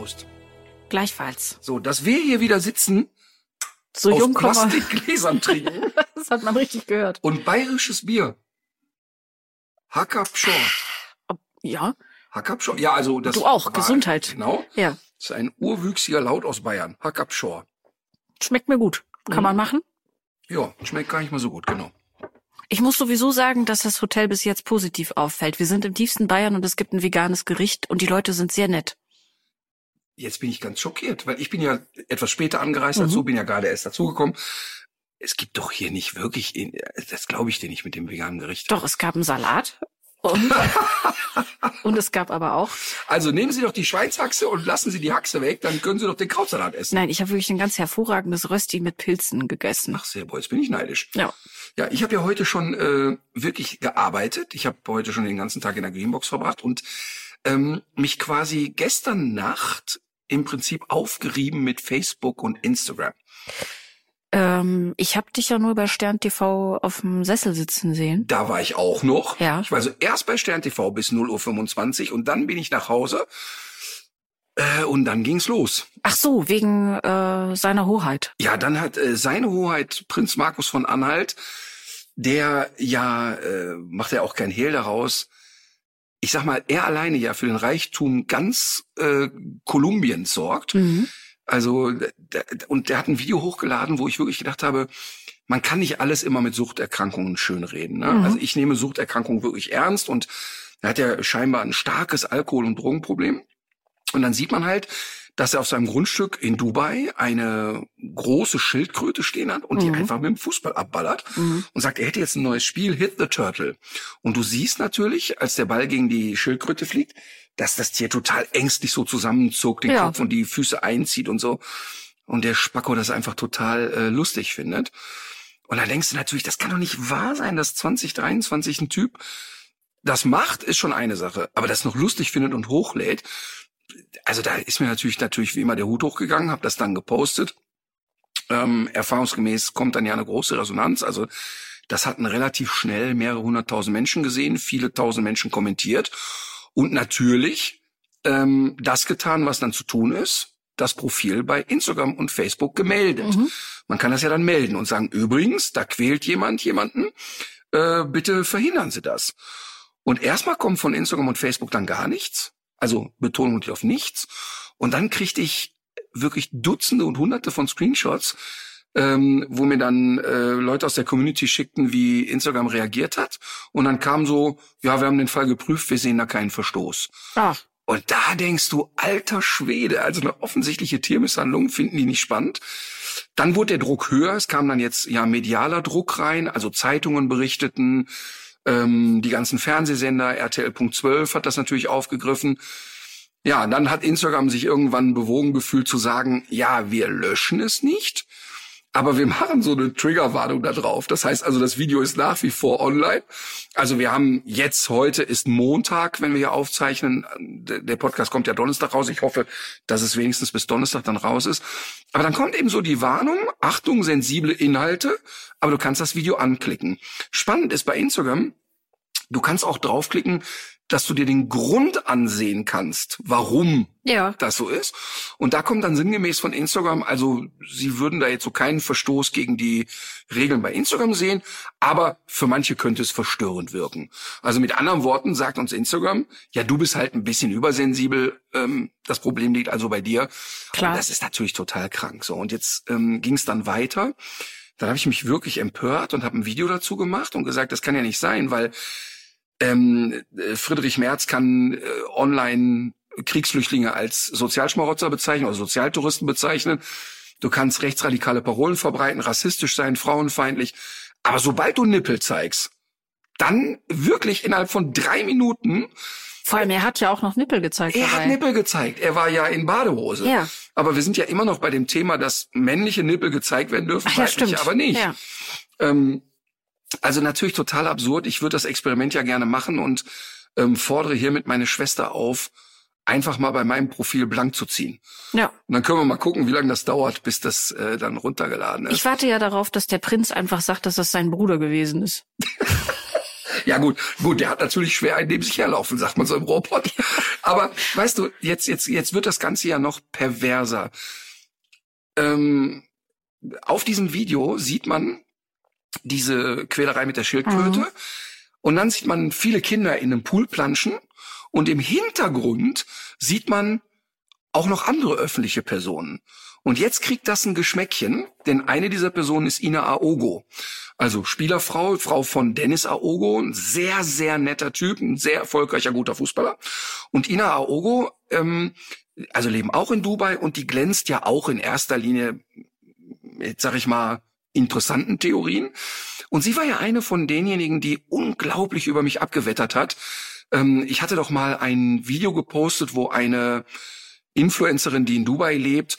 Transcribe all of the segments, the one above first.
Prost. Gleichfalls. So, dass wir hier wieder sitzen, So aus. Plastikgläsern trinken Das hat man richtig gehört. und bayerisches Bier. Hackabschor. Ja, Hackabschor. Ja, also das Du auch, war- Gesundheit. Genau. ja. Das ist ein urwüchsiger Laut aus Bayern. Hackabschor. Schmeckt mir gut. Kann Mhm. man machen. Ja, schmeckt gar nicht mal so gut, genau. Ich muss sowieso sagen, dass das Hotel bis jetzt positiv auffällt. Wir sind im tiefsten Bayern und es gibt ein veganes Gericht und die Leute sind sehr nett. Jetzt bin ich ganz schockiert, weil ich bin ja etwas später angereist Mhm. du, bin ja gerade erst dazugekommen. Es gibt doch hier nicht wirklich, das glaube ich dir nicht mit dem veganen Gericht. Doch, es gab einen Salat und, und es gab aber auch. Also nehmen Sie doch die Schweinshaxe und lassen Sie die Haxe weg, dann können Sie doch den Krautsalat essen. Nein, ich habe wirklich ein ganz hervorragendes Rösti mit Pilzen gegessen. Ach sehr, boah, jetzt bin ich neidisch. Ja. Ja, ich habe ja heute schon äh, wirklich gearbeitet. Ich habe heute schon den ganzen Tag in der Greenbox verbracht und ähm, mich quasi gestern Nacht im Prinzip aufgerieben mit Facebook und Instagram. Ähm, ich habe dich ja nur bei Stern TV auf dem Sessel sitzen sehen. Da war ich auch noch. Ja. Ich war also erst bei Stern TV bis 0.25 Uhr und dann bin ich nach Hause. Äh, und dann ging's los. Ach so, wegen äh, seiner Hoheit. Ja, dann hat äh, seine Hoheit Prinz Markus von Anhalt, der ja, äh, macht ja auch kein Hehl daraus, ich sag mal, er alleine ja für den Reichtum ganz äh, Kolumbiens sorgt. Mhm. Also, und der hat ein Video hochgeladen, wo ich wirklich gedacht habe, man kann nicht alles immer mit Suchterkrankungen schönreden. Ne? Mhm. Also ich nehme Suchterkrankungen wirklich ernst und er hat ja scheinbar ein starkes Alkohol- und Drogenproblem. Und dann sieht man halt, dass er auf seinem Grundstück in Dubai eine große Schildkröte stehen hat und die Mhm. einfach mit dem Fußball abballert Mhm. und sagt, er hätte jetzt ein neues Spiel, Hit the Turtle. Und du siehst natürlich, als der Ball gegen die Schildkröte fliegt, dass das Tier total ängstlich so zusammenzuckt, den Ja. Kopf und die Füße einzieht und so. Und der Spacko das einfach total äh, lustig findet. Und da denkst du natürlich, das kann doch nicht wahr sein, dass 2023 ein Typ das macht, ist schon eine Sache. Aber das noch lustig findet und hochlädt, also da ist mir natürlich natürlich wie immer der Hut hochgegangen, habe das dann gepostet. Ähm, erfahrungsgemäß kommt dann ja eine große Resonanz. Also das hatten relativ schnell mehrere hunderttausend Menschen gesehen, viele tausend Menschen kommentiert und natürlich ähm, das getan, was dann zu tun ist, das Profil bei Instagram und Facebook gemeldet. Mhm. Man kann das ja dann melden und sagen, übrigens, da quält jemand jemanden, äh, bitte verhindern Sie das. Und erstmal kommt von Instagram und Facebook dann gar nichts. Also Betonung liegt auf nichts. Und dann kriegte ich wirklich Dutzende und Hunderte von Screenshots, ähm, wo mir dann äh, Leute aus der Community schickten, wie Instagram reagiert hat. Und dann kam so, ja, wir haben den Fall geprüft, wir sehen da keinen Verstoß. Ah, Und da denkst du, alter Schwede, also eine offensichtliche Tiermisshandlung finden die nicht spannend. Dann wurde der Druck höher, es kam dann jetzt ja medialer Druck rein, also Zeitungen berichteten, ähm, die ganzen Fernsehsender, RTL.12 hat das natürlich aufgegriffen. Ja, dann hat Instagram sich irgendwann bewogen gefühlt zu sagen, ja, wir löschen es nicht, aber wir machen so eine Triggerwarnung da drauf. Das heißt also, das Video ist nach wie vor online. Also wir haben jetzt, heute ist Montag, wenn wir hier aufzeichnen. Der Podcast kommt ja Donnerstag raus. Ich hoffe, dass es wenigstens bis Donnerstag dann raus ist. Aber dann kommt eben so die Warnung, Achtung, sensible Inhalte, aber du kannst das Video anklicken. Spannend ist bei Instagram, du kannst auch draufklicken, dass du dir den Grund ansehen kannst, warum ja. das so ist. Und da kommt dann sinngemäß von Instagram, also sie würden da jetzt so keinen Verstoß gegen die Regeln bei Instagram sehen, aber für manche könnte es verstörend wirken. Also mit anderen Worten sagt uns Instagram, ja, du bist halt ein bisschen übersensibel, ähm, das Problem liegt also bei dir. Klar. Und das ist natürlich total krank. So, und jetzt ähm, ging es dann weiter. Dann habe ich mich wirklich empört und habe ein Video dazu gemacht und gesagt, das kann ja nicht sein, weil ähm, äh, Friedrich Merz kann äh, online Kriegsflüchtlinge als Sozialschmarotzer bezeichnen oder Sozialtouristen bezeichnen. Du kannst rechtsradikale Parolen verbreiten, rassistisch sein, frauenfeindlich. Aber sobald du Nippel zeigst, dann wirklich innerhalb von drei Minuten Vor allem, er hat ja auch noch Nippel gezeigt er dabei. hat Nippel gezeigt. Er war ja in Badehose. Ja. Aber wir sind ja immer noch bei dem Thema, dass männliche Nippel gezeigt werden dürfen, Ach ja, weibliche aber nicht. Ja. Ähm, also natürlich total absurd. Ich würde das Experiment ja gerne machen und ähm, fordere hiermit meine Schwester auf, einfach mal bei meinem Profil blank zu ziehen. ja. Und dann können wir mal gucken, wie lange das dauert, bis das äh, dann runtergeladen ist. Ich warte ja darauf, dass der Prinz einfach sagt, dass das sein Bruder gewesen ist. Ja gut, gut, der hat natürlich schwer ein neben sich herlaufen, sagt man so im Robot. Aber weißt du, jetzt jetzt jetzt wird das Ganze ja noch perverser. Ähm, auf diesem Video sieht man diese Quälerei mit der Schildkröte Mhm. und dann sieht man viele Kinder in einem Pool planschen und im Hintergrund sieht man auch noch andere öffentliche Personen. Und jetzt kriegt das ein Geschmäckchen, denn eine dieser Personen ist Ina Aogo. Also Spielerfrau, Frau von Dennis Aogo, ein sehr, sehr netter Typ, ein sehr erfolgreicher, guter Fußballer. Und Ina Aogo, ähm, also leben auch in Dubai und die glänzt ja auch in erster Linie, jetzt sag ich mal, interessanten Theorien. Und sie war ja eine von denjenigen, die unglaublich über mich abgewettert hat. Ähm, ich hatte doch mal ein Video gepostet, wo eine Influencerin, die in Dubai lebt,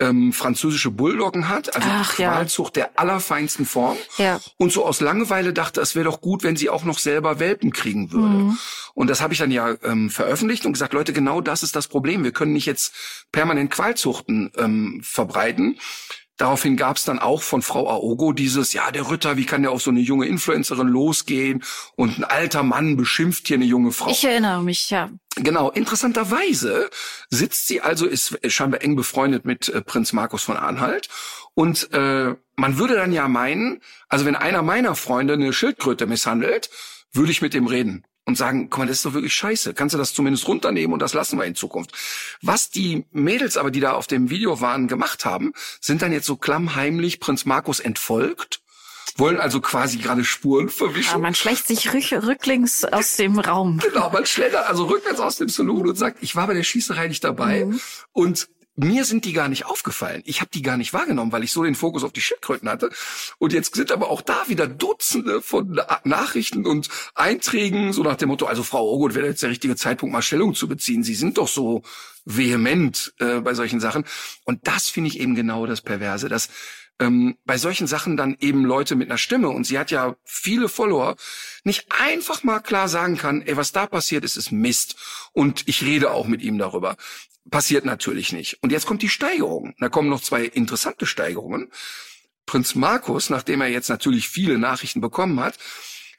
ähm, französische Bulldoggen hat, also Ach, ja. Qualzucht der allerfeinsten Form. Ja. Und so aus Langeweile dachte, es wäre doch gut, wenn sie auch noch selber Welpen kriegen würde. Mhm. Und das habe ich dann ja ähm, veröffentlicht und gesagt, Leute, genau das ist das Problem. Wir können nicht jetzt permanent Qualzuchten ähm, verbreiten. Daraufhin gab es dann auch von Frau Aogo dieses, ja, der Ritter, wie kann der auf so eine junge Influencerin losgehen? Und ein alter Mann beschimpft hier eine junge Frau. Ich erinnere mich, ja. Genau, interessanterweise sitzt sie also, ist scheinbar eng befreundet mit äh, Prinz Markus von Anhalt. Und äh, man würde dann ja meinen, also wenn einer meiner Freunde eine Schildkröte misshandelt, würde ich mit dem reden und sagen, guck mal, das ist doch wirklich scheiße. Kannst du das zumindest runternehmen und das lassen wir in Zukunft. Was die Mädels aber, die da auf dem Video waren, gemacht haben, sind dann jetzt so klammheimlich Prinz Markus entfolgt, wollen also quasi gerade Spuren verwischen. Aber man schleicht sich rück, rücklings aus dem Raum. Genau, man schlendert also rückwärts aus dem Saloon und sagt, ich war bei der Schießerei nicht dabei. Und mir sind die gar nicht aufgefallen. Ich habe die gar nicht wahrgenommen, weil ich so den Fokus auf die Schildkröten hatte. Und jetzt sind aber auch da wieder Dutzende von Na- Nachrichten und Einträgen, so nach dem Motto, also Frau Ogut, wäre jetzt der richtige Zeitpunkt, mal Stellung zu beziehen. Sie sind doch so vehement äh, bei solchen Sachen. Und das finde ich eben genau das Perverse, dass ähm, bei solchen Sachen dann eben Leute mit einer Stimme, und sie hat ja viele Follower, nicht einfach mal klar sagen kann, ey, was da passiert ist, ist Mist. Und ich rede auch mit ihm darüber. Passiert natürlich nicht. Und jetzt kommt die Steigerung. Da kommen noch zwei interessante Steigerungen. Prinz Markus, nachdem er jetzt natürlich viele Nachrichten bekommen hat,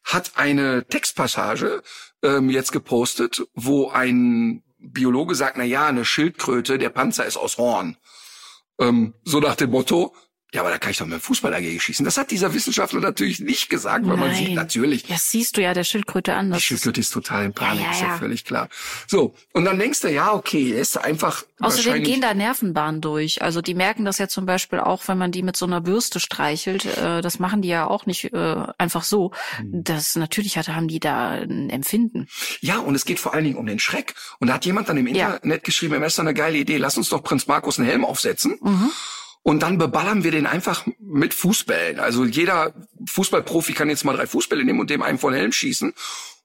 hat eine Textpassage ähm, jetzt gepostet, wo ein Biologe sagt, na ja, eine Schildkröte, der Panzer ist aus Horn. Ähm, so nach dem Motto, ja, aber da kann ich doch mit dem Fußball dagegen schießen. Das hat dieser Wissenschaftler natürlich nicht gesagt, weil man Nein. sieht natürlich, Das siehst du ja der Schildkröte an. die Schildkröte ist total in Panik, Ja, ja, ist ja ja. völlig klar. So, und dann denkst du, ja, okay, er ist einfach außerdem gehen da Nervenbahnen durch. Also die merken das ja zum Beispiel auch, wenn man die mit so einer Bürste streichelt. Äh, das machen die ja auch nicht äh, einfach so. Mhm. Das natürlich hat, haben die da ein Empfinden. Ja, und es geht vor allen Dingen um den Schreck. Und da hat jemand dann im. Internet geschrieben, es ist doch eine geile Idee, lass uns doch Prinz Markus einen Helm aufsetzen. Mhm. Und dann beballern wir den einfach mit Fußbällen. Also jeder Fußballprofi kann jetzt mal drei Fußbälle nehmen und dem einen von Helm schießen.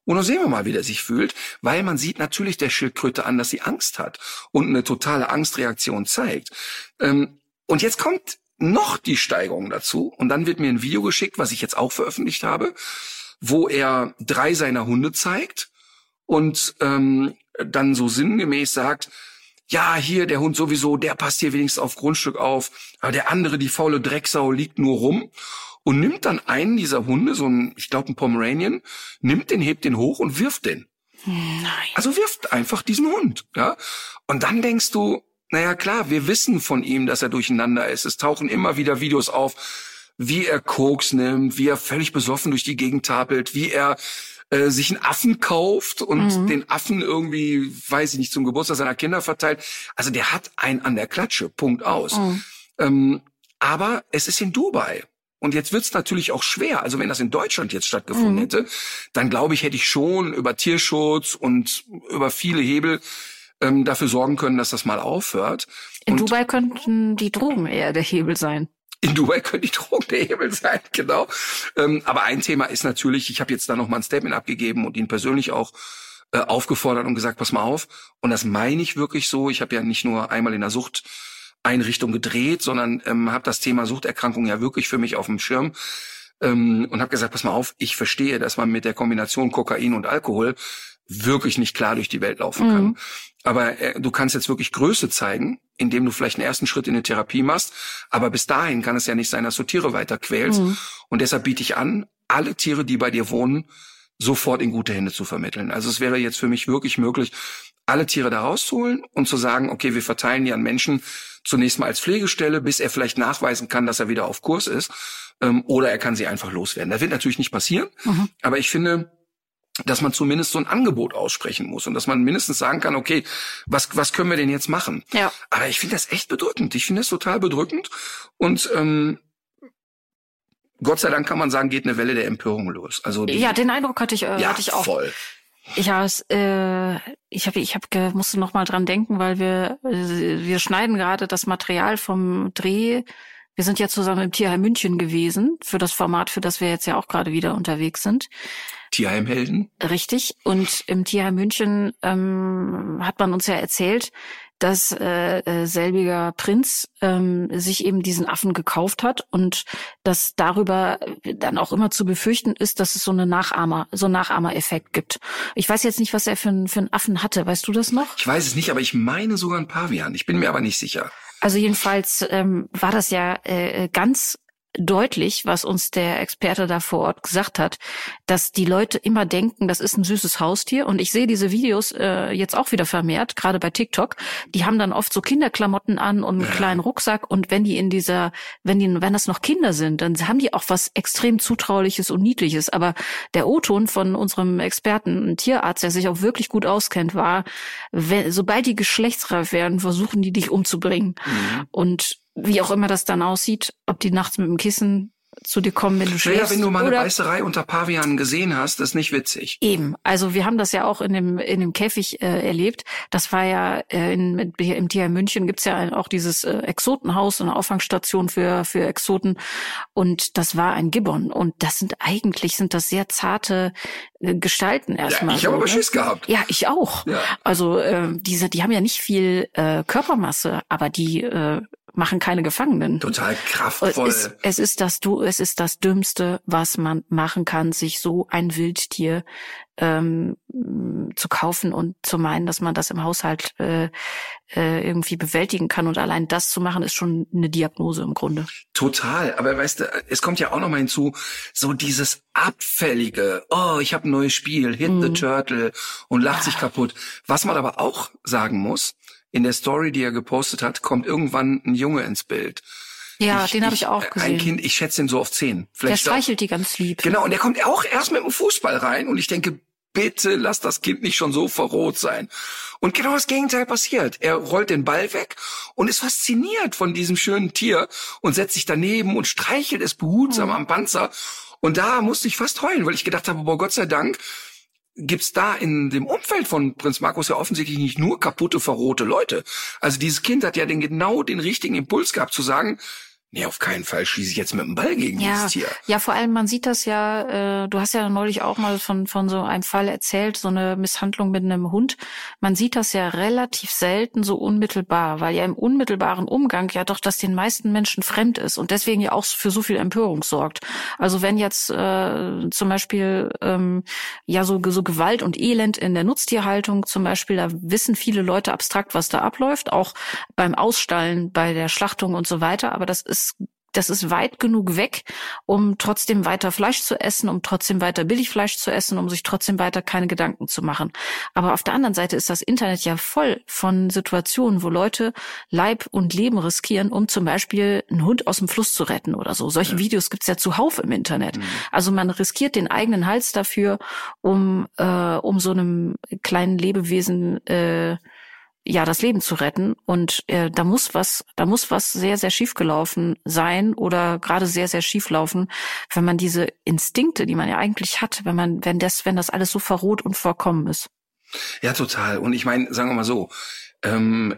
Und dann sehen wir mal, wie der sich fühlt. Weil man sieht natürlich der Schildkröte an, dass sie Angst hat und eine totale Angstreaktion zeigt. Ähm, und jetzt kommt noch die Steigerung dazu. Und dann wird mir ein Video geschickt, was ich jetzt auch veröffentlicht habe, wo er drei seiner Hunde zeigt und ähm, dann so sinngemäß sagt, ja, hier der Hund sowieso, der passt hier wenigstens auf Grundstück auf, aber der andere, die faule Drecksau, liegt nur rum und nimmt dann einen dieser Hunde, so ein, ich glaube ein Pomeranian, nimmt den, hebt den hoch und wirft den. Nein. Also wirft einfach diesen Hund, ja. Und dann denkst du, naja klar, wir wissen von ihm, dass er durcheinander ist. Es tauchen immer wieder Videos auf, wie er Koks nimmt, wie er völlig besoffen durch die Gegend tapelt, wie er äh, sich einen Affen kauft und den Affen irgendwie, weiß ich nicht, zum Geburtstag seiner Kinder verteilt. Also der hat einen an der Klatsche, Punkt aus. Ähm, aber es ist in Dubai. Und jetzt wird's natürlich auch schwer. Also wenn das in Deutschland jetzt stattgefunden hätte, dann glaube ich, hätte ich schon über Tierschutz und über viele Hebel ähm, dafür sorgen können, dass das mal aufhört. In und Dubai könnten die Drogen eher der Hebel sein. In Dubai könnte die Drogen der Hebel sein, genau. Ähm, aber ein Thema ist natürlich, ich habe jetzt da noch mal ein Statement abgegeben und ihn persönlich auch äh, aufgefordert und gesagt, pass mal auf. Und das meine ich wirklich so. Ich habe ja nicht nur einmal in der Suchteinrichtung gedreht, sondern ähm, habe das Thema Suchterkrankung ja wirklich für mich auf dem Schirm ähm, und habe gesagt, pass mal auf, ich verstehe, dass man mit der Kombination Kokain und Alkohol wirklich nicht klar durch die Welt laufen kann. Mhm. Aber äh, du kannst jetzt wirklich Größe zeigen, indem du vielleicht einen ersten Schritt in eine Therapie machst. Aber bis dahin kann es ja nicht sein, dass du Tiere weiter quälst. Mhm. Und deshalb biete ich an, alle Tiere, die bei dir wohnen, sofort in gute Hände zu vermitteln. Also es wäre jetzt für mich wirklich möglich, alle Tiere da rauszuholen und zu sagen, okay, wir verteilen die an Menschen zunächst mal als Pflegestelle, bis er vielleicht nachweisen kann, dass er wieder auf Kurs ist, ähm, oder er kann sie einfach loswerden. Das wird natürlich nicht passieren, mhm. aber ich finde, dass man zumindest so ein Angebot aussprechen muss und dass man mindestens sagen kann, okay, was, was können wir denn jetzt machen? Ja. Aber ich finde das echt bedrückend. Ich finde das total bedrückend und ähm, Gott sei Dank kann man sagen, geht eine Welle der Empörung los. Also die, ja, den Eindruck hatte ich, äh, ja, hatte ich auch. Voll. Ja, es, äh, ich habe, ich habe, musste noch mal dran denken, weil wir, äh, wir schneiden gerade das Material vom Dreh. Wir sind ja zusammen im Tierheim München gewesen für das Format, für das wir jetzt ja auch gerade wieder unterwegs sind. Tierheimhelden. Richtig. Und im Tierheim München ähm, hat man uns ja erzählt, dass äh, äh, selbiger Prinz ähm, sich eben diesen Affen gekauft hat und dass darüber dann auch immer zu befürchten ist, dass es so eine Nachahmer, so einen Nachahmereffekt gibt. Ich weiß jetzt nicht, was er für, für einen Affen hatte. Weißt du das noch? Ich weiß es nicht, aber ich meine sogar ein Pavian. Ich bin mir aber nicht sicher. Also jedenfalls ähm, war das ja äh, ganz deutlich, was uns der Experte da vor Ort gesagt hat, dass die Leute immer denken, das ist ein süßes Haustier. Und ich sehe diese Videos äh, jetzt auch wieder vermehrt, gerade bei TikTok. Die haben dann oft so Kinderklamotten an und einen ja. kleinen Rucksack. Und wenn die in dieser, wenn die, wenn das noch Kinder sind, dann haben die auch was extrem zutrauliches und niedliches. Aber der O-Ton von unserem Experten, ein Tierarzt, der sich auch wirklich gut auskennt, war, wenn, sobald die geschlechtsreif werden, versuchen die dich umzubringen. Mhm. Und wie auch immer das dann aussieht, ob die nachts mit dem Kissen zu dir kommen, wenn du schläfst. Ja, wenn du mal eine Beißerei unter Pavianen gesehen hast, ist nicht witzig. Eben. Also wir haben das ja auch in dem in dem Käfig äh, erlebt. Das war ja äh, in, im Tierheim München gibt's ja auch dieses äh, Exotenhaus, eine Auffangstation für für Exoten. Und das war ein Gibbon. Und das sind eigentlich sind das sehr zarte äh, Gestalten erstmal. Ja, ich so, habe aber ne? Schiss gehabt. Ja, ich auch. Ja. Also äh, diese, die haben ja nicht viel äh, Körpermasse, aber die äh, machen keine Gefangenen. Total kraftvoll. Es ist, es ist das du, es ist das Dümmste, was man machen kann, sich so ein Wildtier ähm, zu kaufen und zu meinen, dass man das im Haushalt äh, äh, irgendwie bewältigen kann. Und allein das zu machen, ist schon eine Diagnose im Grunde. Total. Aber weißt du, es kommt ja auch noch mal hinzu, so dieses abfällige, oh, ich habe ein neues Spiel, Hit mm. the mhm. Turtle und lacht sich kaputt. Was man aber auch sagen muss, in der Story, die er gepostet hat, kommt irgendwann ein Junge ins Bild. Ja, ich, den habe ich auch gesehen. Ein Kind, ich schätze ihn so auf zehn. Vielleicht der streichelt die ganz lieb. Genau, und der kommt auch erst mit dem Fußball rein und ich denke, bitte lass das Kind nicht schon so verroht sein. Und genau das Gegenteil passiert. Er rollt den Ball weg und ist fasziniert von diesem schönen Tier und setzt sich daneben und streichelt es behutsam mhm. am Panzer. Und da musste ich fast heulen, weil ich gedacht habe, boah, Gott sei Dank, gibt's da in dem Umfeld von Prinz Markus ja offensichtlich nicht nur kaputte, verrohte Leute. Also dieses Kind hat ja den genau den richtigen Impuls gehabt zu sagen, Nee, auf keinen Fall schieße ich jetzt mit dem Ball gegen ja, dieses Tier. Ja, vor allem, man sieht das ja, äh, du hast ja neulich auch mal von, von so einem Fall erzählt, so eine Misshandlung mit einem Hund. Man sieht das ja relativ selten so unmittelbar, weil ja im unmittelbaren Umgang ja doch das den meisten Menschen fremd ist und deswegen ja auch für so viel Empörung sorgt. Also wenn jetzt äh, zum Beispiel ähm, ja so, so Gewalt und Elend in der Nutztierhaltung zum Beispiel, da wissen viele Leute abstrakt, was da abläuft, auch beim Ausstallen, bei der Schlachtung und so weiter, aber das ist ist das ist weit genug weg, um trotzdem weiter Fleisch zu essen, um trotzdem weiter Billigfleisch zu essen, um sich trotzdem weiter keine Gedanken zu machen. Aber auf der anderen Seite ist das Internet ja voll von Situationen, wo Leute Leib und Leben riskieren, um zum Beispiel einen Hund aus dem Fluss zu retten oder so. Solche ja. Videos gibt's ja zuhauf im Internet. Mhm. Also man riskiert den eigenen Hals dafür, um, äh, um so einem kleinen Lebewesen äh, ja das Leben zu retten. Und äh, da muss was da muss was sehr sehr schief gelaufen sein oder gerade sehr sehr schief laufen wenn man diese Instinkte die man ja eigentlich hat wenn man wenn das wenn das alles so verroht und vorkommen ist. Ja total. Und ich meine sagen wir mal so ähm,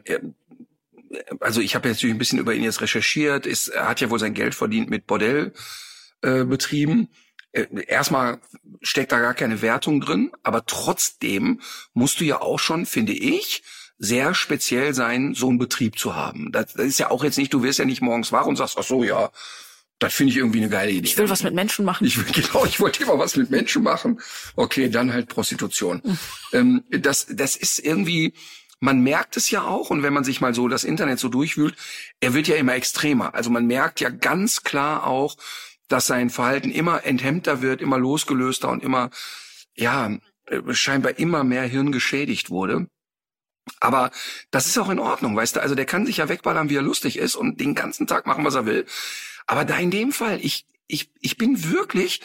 also ich habe jetzt natürlich ein bisschen über ihn jetzt recherchiert, ist, er hat ja wohl sein Geld verdient mit Bordell äh, betrieben. Äh, erstmal steckt da gar keine Wertung drin, aber trotzdem musst du ja auch schon, finde ich, sehr speziell sein, so einen Betrieb zu haben. Das, das ist ja auch jetzt nicht, du wirst ja nicht morgens wach und sagst, ach so, ja, das finde ich irgendwie eine geile Idee. Ich will was mit Menschen machen. Ich will, genau, ich wollte immer was mit Menschen machen. Okay, dann halt Prostitution. Ähm, das, das ist irgendwie, man merkt es ja auch, und wenn man sich mal so das Internet so durchwühlt, er wird ja immer extremer. Also man merkt ja ganz klar auch, dass sein Verhalten immer enthemmter wird, immer losgelöster und immer, ja, äh, scheinbar immer mehr Hirn geschädigt wurde. Aber das ist auch in Ordnung, weißt du? Also der kann sich ja wegballern, wie er lustig ist und den ganzen Tag machen, was er will. Aber da in dem Fall, ich, ich, ich bin wirklich,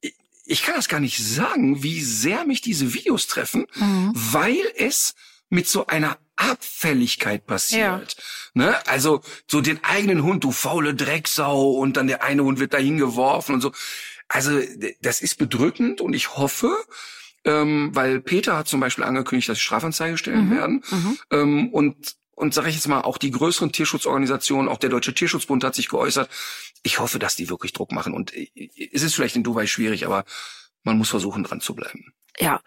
ich, ich kann das gar nicht sagen, wie sehr mich diese Videos treffen, mhm. weil es mit so einer Abfälligkeit passiert. Ja. Ne? Also so den eigenen Hund, du faule Drecksau, und dann der eine Hund wird dahin geworfen und so. Also das ist bedrückend und ich hoffe, ähm, weil Peter hat zum Beispiel angekündigt, dass sie Strafanzeige stellen mhm. werden. Mhm. Ähm, und und sage ich jetzt mal, auch die größeren Tierschutzorganisationen, auch der Deutsche Tierschutzbund hat sich geäußert. Ich hoffe, dass die wirklich Druck machen. Und äh, es ist vielleicht in Dubai schwierig, aber man muss versuchen, dran zu bleiben. Ja,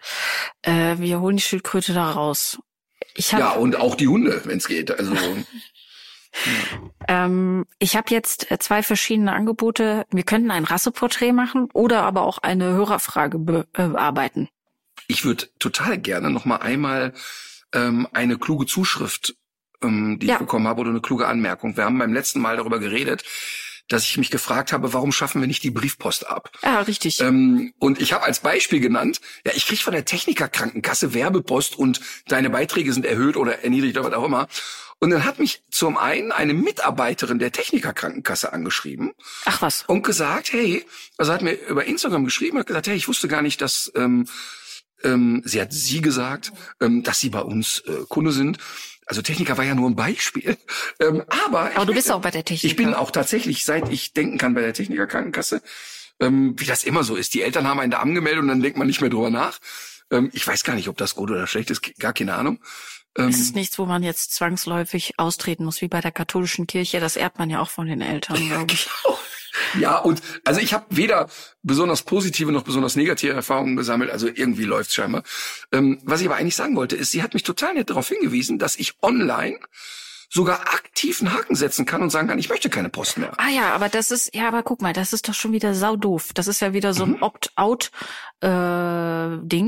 äh, wir holen die Schildkröte da raus. Ich hab, ja, und auch die Hunde, wenn es geht. Also ähm, ich habe jetzt äh, zwei verschiedene Angebote. Wir könnten ein Rasseporträt machen oder aber auch eine Hörerfrage bearbeiten. Ich würde total gerne noch mal einmal ähm, eine kluge Zuschrift, ähm, die ja. ich bekommen habe, oder eine kluge Anmerkung. Wir haben beim letzten Mal darüber geredet, dass ich mich gefragt habe, warum schaffen wir nicht die Briefpost ab? Ja, richtig. Ähm, und ich habe als Beispiel genannt, ja, ich krieg von der Technikerkrankenkasse Werbepost und deine Beiträge sind erhöht oder erniedrigt oder was auch immer. Und dann hat mich zum einen eine Mitarbeiterin der Technikerkrankenkasse angeschrieben. Ach was. Und gesagt, hey, also hat mir über Instagram geschrieben, hat gesagt, hey, ich wusste gar nicht, dass ähm, ähm, sie hat sie gesagt, ähm, dass sie bei uns äh, Kunde sind. Also Techniker war ja nur ein Beispiel. Ähm, aber aber du bist auch bei der Techniker. Ich bin auch tatsächlich, seit ich denken kann, bei der Techniker Krankenkasse. Ähm, wie das immer so ist. Die Eltern haben einen da angemeldet und dann denkt man nicht mehr drüber nach. Ähm, ich weiß gar nicht, ob das gut oder schlecht ist, gar keine Ahnung. Ähm, es ist nichts, wo man jetzt zwangsläufig austreten muss, wie bei der katholischen Kirche. Das erbt man ja auch von den Eltern, glaube ich. Genau. Ja, und also ich habe weder besonders positive noch besonders negative Erfahrungen gesammelt, also irgendwie läuft's scheinbar. Ähm, was ich aber eigentlich sagen wollte, ist, sie hat mich total nett darauf hingewiesen, dass ich online sogar aktiv einen Haken setzen kann und sagen kann, ich möchte keine Post mehr. Ah ja, aber das ist, ja, aber guck mal, das ist doch schon wieder saudoof. Das ist ja wieder so ein mhm. Opt-out-Ding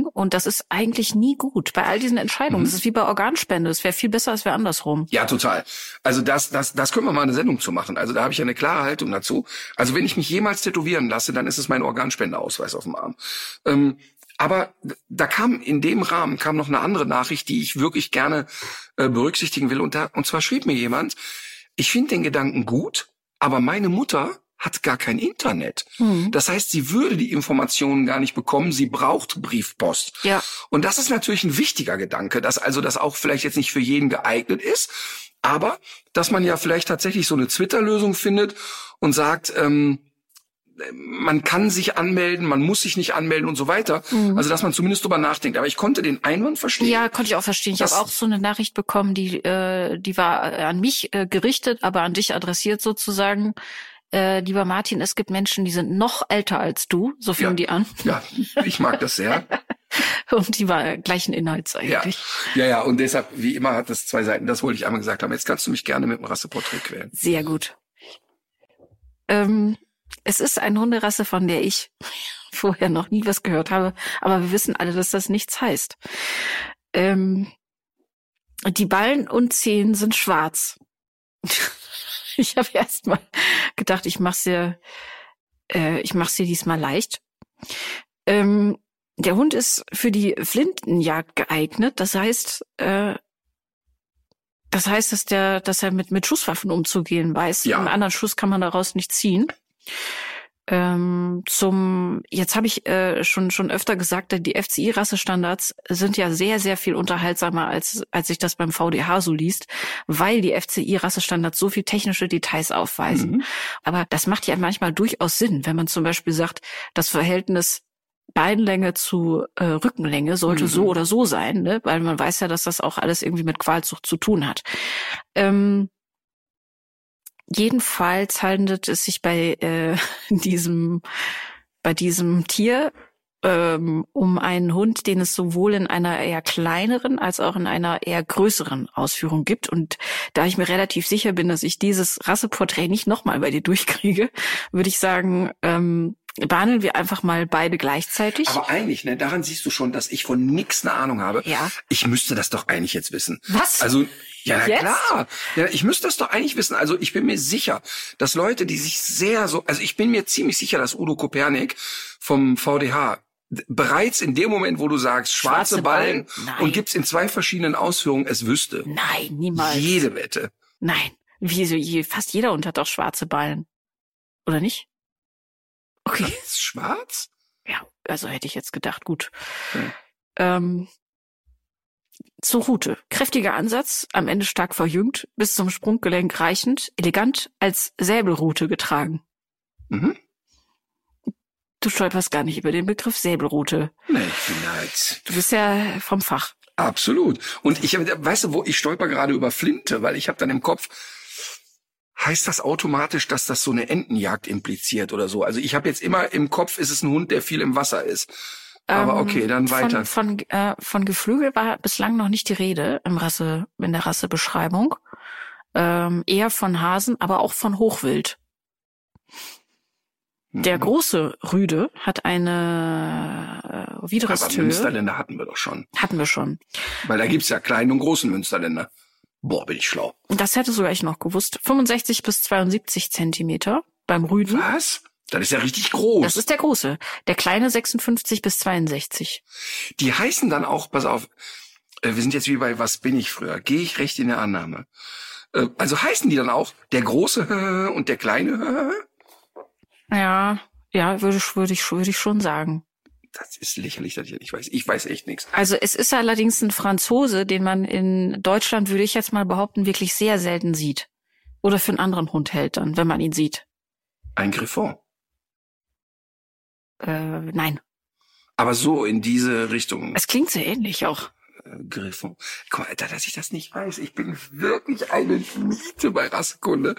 äh, und das ist eigentlich nie gut bei all diesen Entscheidungen. Mhm. Das ist wie bei Organspende. Es wäre viel besser, als wäre andersrum. Ja, total. Also das, das, das können wir mal eine Sendung zu machen. Also da habe ich eine klare Haltung dazu. Also wenn ich mich jemals tätowieren lasse, dann ist es mein Organspendeausweis auf dem Arm. Ähm, aber da kam in dem Rahmen kam noch eine andere Nachricht, die ich wirklich gerne äh, berücksichtigen will. Und, da, und zwar schrieb mir jemand, ich finde den Gedanken gut, aber meine Mutter hat gar kein Internet. Mhm. Das heißt, sie würde die Informationen gar nicht bekommen. Sie braucht Briefpost. Ja. Und das ist natürlich ein wichtiger Gedanke, dass also das auch vielleicht jetzt nicht für jeden geeignet ist, aber dass man ja vielleicht tatsächlich so eine Twitter-Lösung findet und sagt, ähm, man kann sich anmelden, man muss sich nicht anmelden und so weiter. Mhm. Also dass man zumindest drüber nachdenkt. Aber ich konnte den Einwand verstehen. Ja, konnte ich auch verstehen. Ich habe auch so eine Nachricht bekommen, die äh, die war an mich äh, gerichtet, aber an dich adressiert sozusagen. Äh, lieber Martin, es gibt Menschen, die sind noch älter als du, so fingen ja. die an. Ja, ich mag das sehr. und die war gleichen Inhalts eigentlich. Ja. ja, ja, und deshalb, wie immer, hat das zwei Seiten. Das wollte ich einmal gesagt haben. Jetzt kannst du mich gerne mit dem Rasseporträt quälen. Sehr gut. Ähm, es ist eine Hunderasse, von der ich vorher noch nie was gehört habe, aber wir wissen alle, dass das nichts heißt. Ähm, die Ballen und Zehen sind schwarz. ich habe erst mal gedacht, ich mach's dir, äh, ich mach's dir diesmal leicht. Ähm, der Hund ist für die Flintenjagd geeignet. Das heißt, äh, das heißt, dass der, dass er mit mit Schusswaffen umzugehen weiß. Ja. Einen anderen Schuss kann man daraus nicht ziehen. Ähm, zum jetzt habe ich äh, schon schon öfter gesagt, die FCI-Rassestandards sind ja sehr sehr viel unterhaltsamer als als sich das beim VDH so liest, weil die FCI-Rassestandards so viel technische Details aufweisen. Mhm. Aber das macht ja manchmal durchaus Sinn, wenn man zum Beispiel sagt, das Verhältnis Beinlänge zu äh, Rückenlänge sollte Mhm. so oder so sein, ne? weil man weiß ja, dass das auch alles irgendwie mit Qualzucht zu tun hat. Ähm, jedenfalls handelt es sich bei äh, diesem bei diesem Tier ähm, um einen Hund, den es sowohl in einer eher kleineren als auch in einer eher größeren Ausführung gibt. Und da ich mir relativ sicher bin, dass ich dieses Rasseporträt nicht nochmal bei dir durchkriege, würde ich sagen, ähm, behandeln wir einfach mal beide gleichzeitig. Aber eigentlich, ne, daran siehst du schon, dass ich von nix eine Ahnung habe. Ja. Ich müsste das doch eigentlich jetzt wissen. Was? Also, ja, Jetzt? klar. Ja, ich müsste das doch eigentlich wissen. Also, ich bin mir sicher, dass Leute, die sich sehr so, also ich bin mir ziemlich sicher, dass Udo Kopernik vom VDH bereits in dem Moment, wo du sagst, schwarze, Schwarze Ballen, Ballen? Und gibt's in zwei verschiedenen Ausführungen, es wüsste. Nein, niemals. Jede Wette. Nein. Wie so, je, fast jeder Hund hat doch schwarze Ballen. Oder nicht? Okay. Ist schwarz? Ja, also hätte ich jetzt gedacht, gut. Hm. Ähm, zur Route. Kräftiger Ansatz, am Ende stark verjüngt, bis zum Sprunggelenk reichend, elegant als Säbelrute getragen. Mhm. Du stolperst gar nicht über den Begriff Säbelrute. Nee, ich bin halt Du bist ja vom Fach. Absolut. Und ich weißt du, wo ich stolper gerade über Flinte, weil ich habe dann im Kopf, heißt das automatisch, dass das so eine Entenjagd impliziert oder so? Also ich habe jetzt immer im Kopf, ist es ein Hund, der viel im Wasser ist. Aber Ähm, okay, dann weiter. Von, von, äh, von Geflügel war bislang noch nicht die Rede im Rasse, in der Rassebeschreibung. Ähm, eher von Hasen, aber auch von Hochwild. Der Mhm. große Rüde hat eine äh, Aber Widerristhöhe. Münsterländer hatten wir doch schon. Hatten wir schon. Weil da gibt's ja kleinen und großen Münsterländer. Boah, bin ich schlau. Das hätte sogar ich noch gewusst. 65 bis 72 Zentimeter beim Rüden. Was? Das ist ja richtig groß. Das ist der große. Der kleine 56 bis 62. Die heißen dann auch, pass auf, äh, wir sind jetzt wie bei Was bin ich früher? Gehe ich recht in der Annahme? Äh, Also heißen die dann auch der große und der kleine? Ja, ja, würde ich, würde ich, würde ich schon sagen. Das ist lächerlich, dass ich nicht weiß. Ich weiß echt nichts. Also es ist allerdings ein Franzose, den man in Deutschland, würde ich jetzt mal behaupten, wirklich sehr selten sieht. Oder für einen anderen Hund hält dann, wenn man ihn sieht. Ein Griffon. Äh, nein. Aber so in diese Richtung. Es klingt sehr ähnlich auch. Äh, Griffon. Guck mal, Alter, dass ich das nicht weiß. Ich bin wirklich eine Miete bei Rassekunde.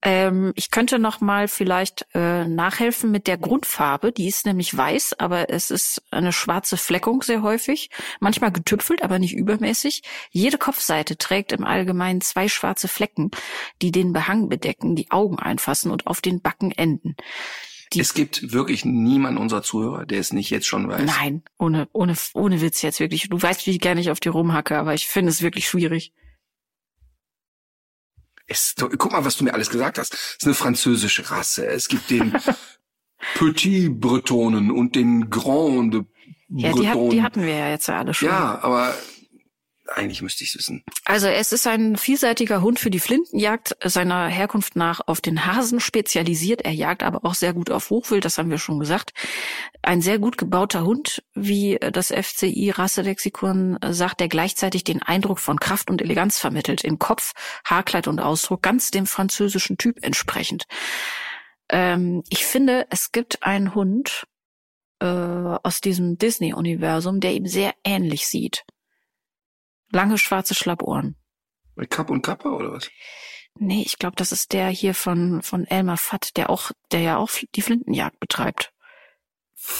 Ähm, ich könnte noch mal vielleicht äh, nachhelfen mit der Grundfarbe. Die ist nämlich weiß, aber es ist eine schwarze Fleckung sehr häufig. Manchmal getüpfelt, aber nicht übermäßig. Jede Kopfseite trägt im Allgemeinen zwei schwarze Flecken, die den Behang bedecken, die Augen einfassen und auf den Backen enden. Die- Es gibt wirklich niemand unserer Zuhörer, der es nicht jetzt schon weiß. Nein, ohne, ohne, ohne Witz jetzt wirklich. Du weißt, wie gerne ich auf die rumhacke, aber ich finde es wirklich schwierig. Es, guck mal, was du mir alles gesagt hast. Es ist eine französische Rasse. Es gibt den Petit Bretonen und den Grande Ja, die, hat, die hatten wir ja jetzt ja alle schon. ja, aber eigentlich müsste ich es wissen. Also es ist ein vielseitiger Hund für die Flintenjagd, seiner Herkunft nach auf den Hasen spezialisiert. Er jagt aber auch sehr gut auf Hochwild, das haben wir schon gesagt. Ein sehr gut gebauter Hund, wie das FCI-Rasselexikon sagt, der gleichzeitig den Eindruck von Kraft und Eleganz vermittelt, in Kopf, Haarkleid und Ausdruck, ganz dem französischen Typ entsprechend. Ähm, ich finde, es gibt einen Hund äh, aus diesem Disney-Universum, der ihm sehr ähnlich sieht. Lange schwarze Schlappohren. Bei Kapp und Kappa oder was? Nee, ich glaube, das ist der hier von, von Elmar Fatt, der auch, der ja auch die Flintenjagd betreibt.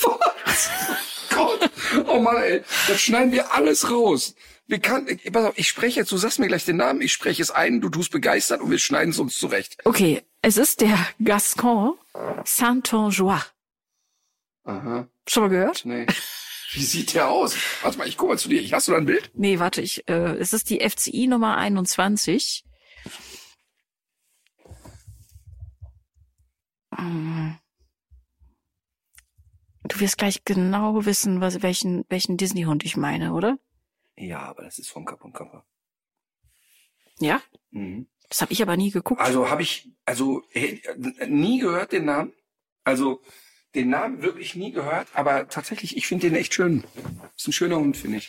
Was? Gott. Oh Mann, ey. Das schneiden wir alles raus. Wir kann, pass auf, ich spreche jetzt, du sagst mir gleich den Namen, ich spreche es ein, du tust begeistert und wir schneiden es uns zurecht. Okay, es ist der Gascon Saint-Ongeois. Aha. Schon mal gehört? Nee. Wie sieht der aus? Warte mal, ich guck mal zu dir. Hast du da ein Bild? Nee, warte, ich, äh, es ist die FCI Nummer 21. Mm. Du wirst gleich genau wissen, was, welchen, welchen Disney-Hund ich meine, oder? Ja, aber das ist von Kapp und Kappa. Ja? Mhm. Das habe ich aber nie geguckt. Also habe ich, also nie gehört den Namen. Also den Namen wirklich nie gehört, aber tatsächlich, ich finde den echt schön. Ist ein schöner Hund, finde ich.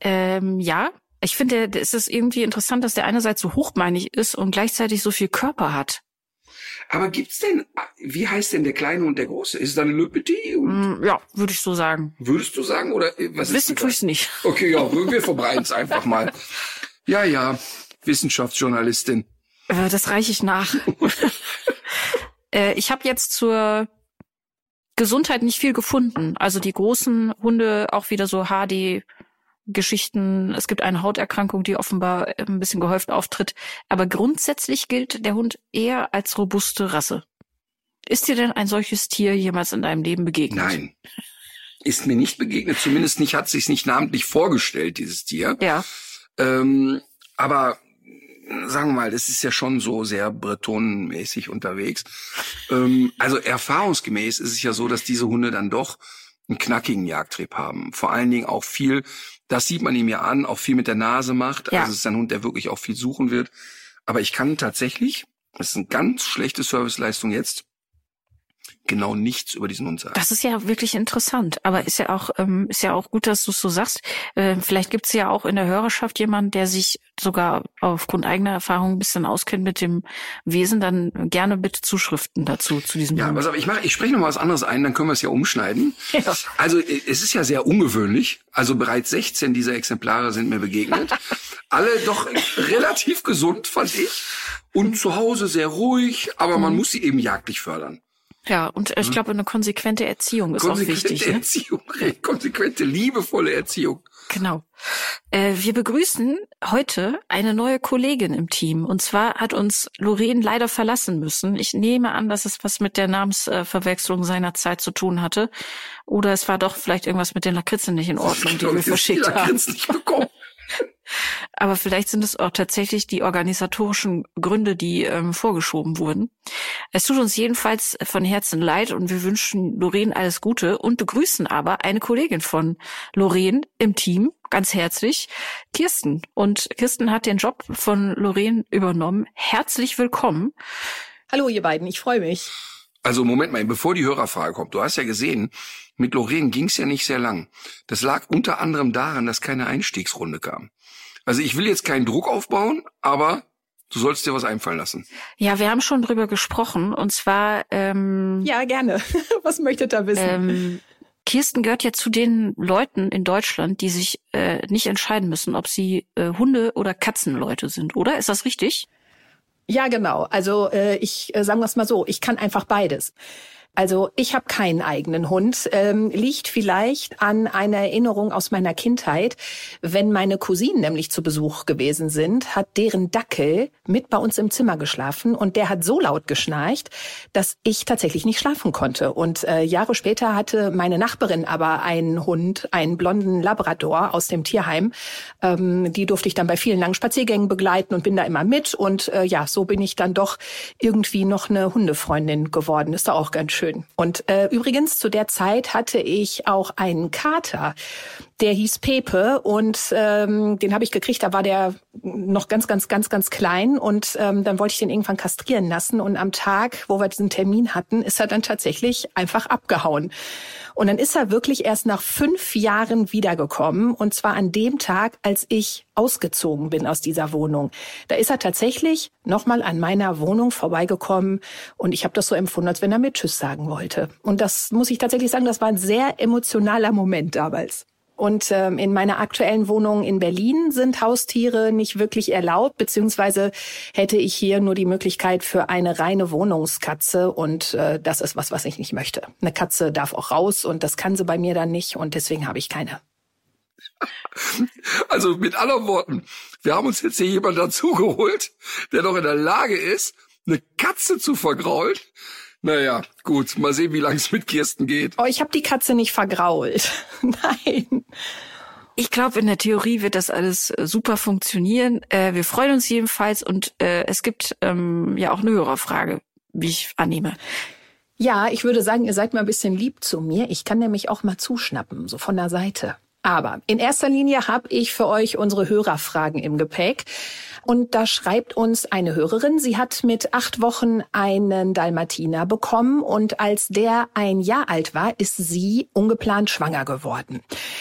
Ähm, ja, ich finde, es ist irgendwie interessant, dass der einerseits so hochbeinig ist und gleichzeitig so viel Körper hat. Aber gibt's denn, wie heißt denn der kleine und der große? Ist es dann Le Petit? Mm, Ja, würde ich so sagen. würdest du sagen oder äh, was Wissen tue ich's nicht. Okay, ja, wir wir verbreiten es einfach mal. Ja, ja, Wissenschaftsjournalistin. Äh, Das reiche ich nach. Äh, ich habe jetzt zur Gesundheit nicht viel gefunden. Also die großen Hunde auch wieder so HD. Geschichten. Es gibt eine Hauterkrankung, die offenbar ein bisschen gehäuft auftritt. Aber grundsätzlich gilt der Hund eher als robuste Rasse. Ist dir denn ein solches Tier jemals in deinem Leben begegnet? Nein. Ist mir nicht begegnet, zumindest nicht, hat sich's nicht namentlich vorgestellt, dieses Tier. Ja. Ähm, aber sagen wir mal, das ist ja schon so sehr bretonenmäßig unterwegs. Ähm, also erfahrungsgemäß ist es ja so, dass diese Hunde dann doch einen knackigen Jagdtrieb haben. Vor allen Dingen auch viel, das sieht man ihm ja an, auch viel mit der Nase macht. Ja. Also es ist ein Hund, der wirklich auch viel suchen wird. Aber ich kann tatsächlich, das ist eine ganz schlechte Serviceleistung jetzt, genau nichts über diesen Hund sagen. Das ist ja wirklich interessant, aber ist ja auch ähm, ist ja auch gut, dass du es so sagst. Äh, vielleicht gibt es ja auch in der Hörerschaft jemanden, der sich sogar aufgrund eigener Erfahrung ein bisschen auskennt mit dem Wesen. Dann gerne bitte Zuschriften dazu zu diesem. Ja, Hund. pass auf, ich mache, ich spreche noch mal was anderes ein, dann können wir es ja umschneiden. Ja. Also äh, es ist ja sehr ungewöhnlich. Also bereits 16 dieser Exemplare sind mir begegnet. Alle doch relativ gesund, fand ich. Und zu Hause sehr ruhig, aber man muss sie eben jagdlich fördern. Ja, und ich glaube, eine konsequente Erziehung ist auch Mhm. Konsequente wichtig. Ne? Erziehung, konsequente, liebevolle Erziehung. Genau. Äh, wir begrüßen heute eine neue Kollegin im Team. Und zwar hat uns Lorraine leider verlassen müssen. Ich nehme an, dass es was mit der Namensverwechslung seiner Zeit zu tun hatte. Oder es war doch vielleicht irgendwas mit den Lakritzen nicht in Ordnung, die wir verschickt haben. Lakritz nicht bekommen. Aber vielleicht sind es auch tatsächlich die organisatorischen Gründe, die ähm, vorgeschoben wurden. Es tut uns jedenfalls von Herzen leid und wir wünschen Lorraine alles Gute und begrüßen aber eine Kollegin von Lorraine im Team ganz herzlich, Kirsten. Und Kirsten hat den Job von Lorraine übernommen. Herzlich willkommen. Hallo ihr beiden, ich freue mich. Also Moment mal, bevor die Hörerfrage kommt. Du hast ja gesehen, mit Lorraine ging es ja nicht sehr lang. Das lag unter anderem daran, dass keine Einstiegsrunde kam. Also ich will jetzt keinen Druck aufbauen, aber du sollst dir was einfallen lassen. Ja, wir haben schon drüber gesprochen und zwar ähm, Ja, gerne. Was möchtet ihr wissen? Ähm, Kirsten gehört ja zu den Leuten in Deutschland, die sich äh, nicht entscheiden müssen, ob sie äh, Hunde- oder Katzenleute sind, oder? Ist das richtig? Ja, genau. Also äh, ich äh, sagen wir es mal so, ich kann einfach beides. Also ich habe keinen eigenen Hund. Ähm, liegt vielleicht an einer Erinnerung aus meiner Kindheit. Wenn meine Cousinen nämlich zu Besuch gewesen sind, hat deren Dackel mit bei uns im Zimmer geschlafen und der hat so laut geschnarcht, dass ich tatsächlich nicht schlafen konnte. Und äh, Jahre später hatte meine Nachbarin aber einen Hund, einen blonden Labrador aus dem Tierheim. Ähm, die durfte ich dann bei vielen langen Spaziergängen begleiten und bin da immer mit. Und äh, ja, so bin ich dann doch irgendwie noch eine Hundefreundin geworden. Ist da auch ganz schön. Und äh, übrigens, zu der Zeit hatte ich auch einen Kater, der hieß Pepe und ähm, den habe ich gekriegt, da war der noch ganz, ganz, ganz, ganz klein und ähm, dann wollte ich den irgendwann kastrieren lassen und am Tag, wo wir diesen Termin hatten, ist er dann tatsächlich einfach abgehauen. Und dann ist er wirklich erst nach fünf Jahren wiedergekommen und zwar an dem Tag, als ich ausgezogen bin aus dieser Wohnung. Da ist er tatsächlich nochmal an meiner Wohnung vorbeigekommen und ich habe das so empfunden, als wenn er mir Tschüss sagen wollte. Und das muss ich tatsächlich sagen, das war ein sehr emotionaler Moment damals. Und ähm, in meiner aktuellen Wohnung in Berlin sind Haustiere nicht wirklich erlaubt, beziehungsweise hätte ich hier nur die Möglichkeit für eine reine Wohnungskatze und äh, das ist was, was ich nicht möchte. Eine Katze darf auch raus und das kann sie bei mir dann nicht und deswegen habe ich keine. Also mit anderen Worten, wir haben uns jetzt hier jemand dazugeholt, der noch in der Lage ist, eine Katze zu vergraulen. Naja, gut, mal sehen, wie lange es mit Kirsten geht. Oh, ich habe die Katze nicht vergrault. Nein. Ich glaube, in der Theorie wird das alles äh, super funktionieren. Äh, wir freuen uns jedenfalls und äh, es gibt ähm, ja auch eine Hörerfrage, wie ich annehme. Ja, ich würde sagen, ihr seid mal ein bisschen lieb zu mir. Ich kann nämlich auch mal zuschnappen, so von der Seite. Aber in erster Linie habe ich für euch unsere Hörerfragen im Gepäck. Und da schreibt uns eine Hörerin, sie hat mit acht Wochen einen Dalmatiner bekommen und als der ein Jahr alt war, ist sie ungeplant schwanger geworden.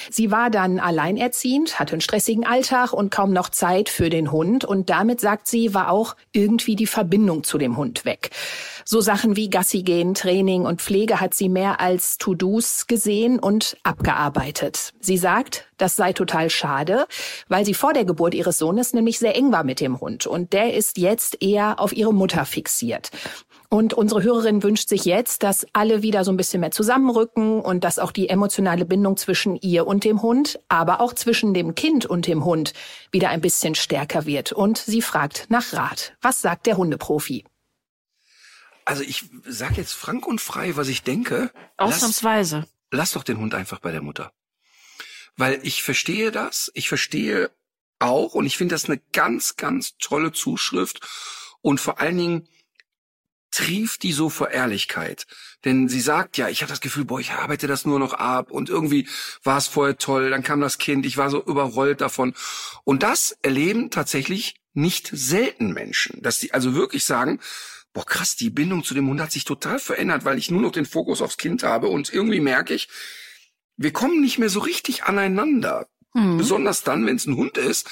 Sie war dann alleinerziehend, hatte einen stressigen Alltag und kaum noch Zeit für den Hund und damit, sagt sie, war auch irgendwie die Verbindung zu dem Hund weg. So Sachen wie Gassi gehen, Training und Pflege hat sie mehr als To-Dos gesehen und abgearbeitet. Sie sagt, das sei total schade, weil sie vor der Geburt ihres Sohnes nämlich sehr eng war mit dem Hund und der ist jetzt eher auf ihre Mutter fixiert. Und unsere Hörerin wünscht sich jetzt, dass alle wieder so ein bisschen mehr zusammenrücken und dass auch die emotionale Bindung zwischen ihr und dem Hund, aber auch zwischen dem Kind und dem Hund wieder ein bisschen stärker wird. Und sie fragt nach Rat. Was sagt der Hundeprofi? Also ich sag jetzt frank und frei, was ich denke. Ausnahmsweise. Lass, lass doch den Hund einfach bei der Mutter. Weil ich verstehe das, ich verstehe auch und ich finde das eine ganz, ganz tolle Zuschrift und vor allen Dingen trieft die so vor Ehrlichkeit. Denn sie sagt ja, ich habe das Gefühl, boah, ich arbeite das nur noch ab und irgendwie war es vorher toll, dann kam das Kind, ich war so überrollt davon. Und das erleben tatsächlich nicht selten Menschen, dass die also wirklich sagen, boah krass, die Bindung zu dem Hund hat sich total verändert, weil ich nur noch den Fokus aufs Kind habe und irgendwie merke ich, wir kommen nicht mehr so richtig aneinander. Mhm. Besonders dann, wenn es ein Hund ist,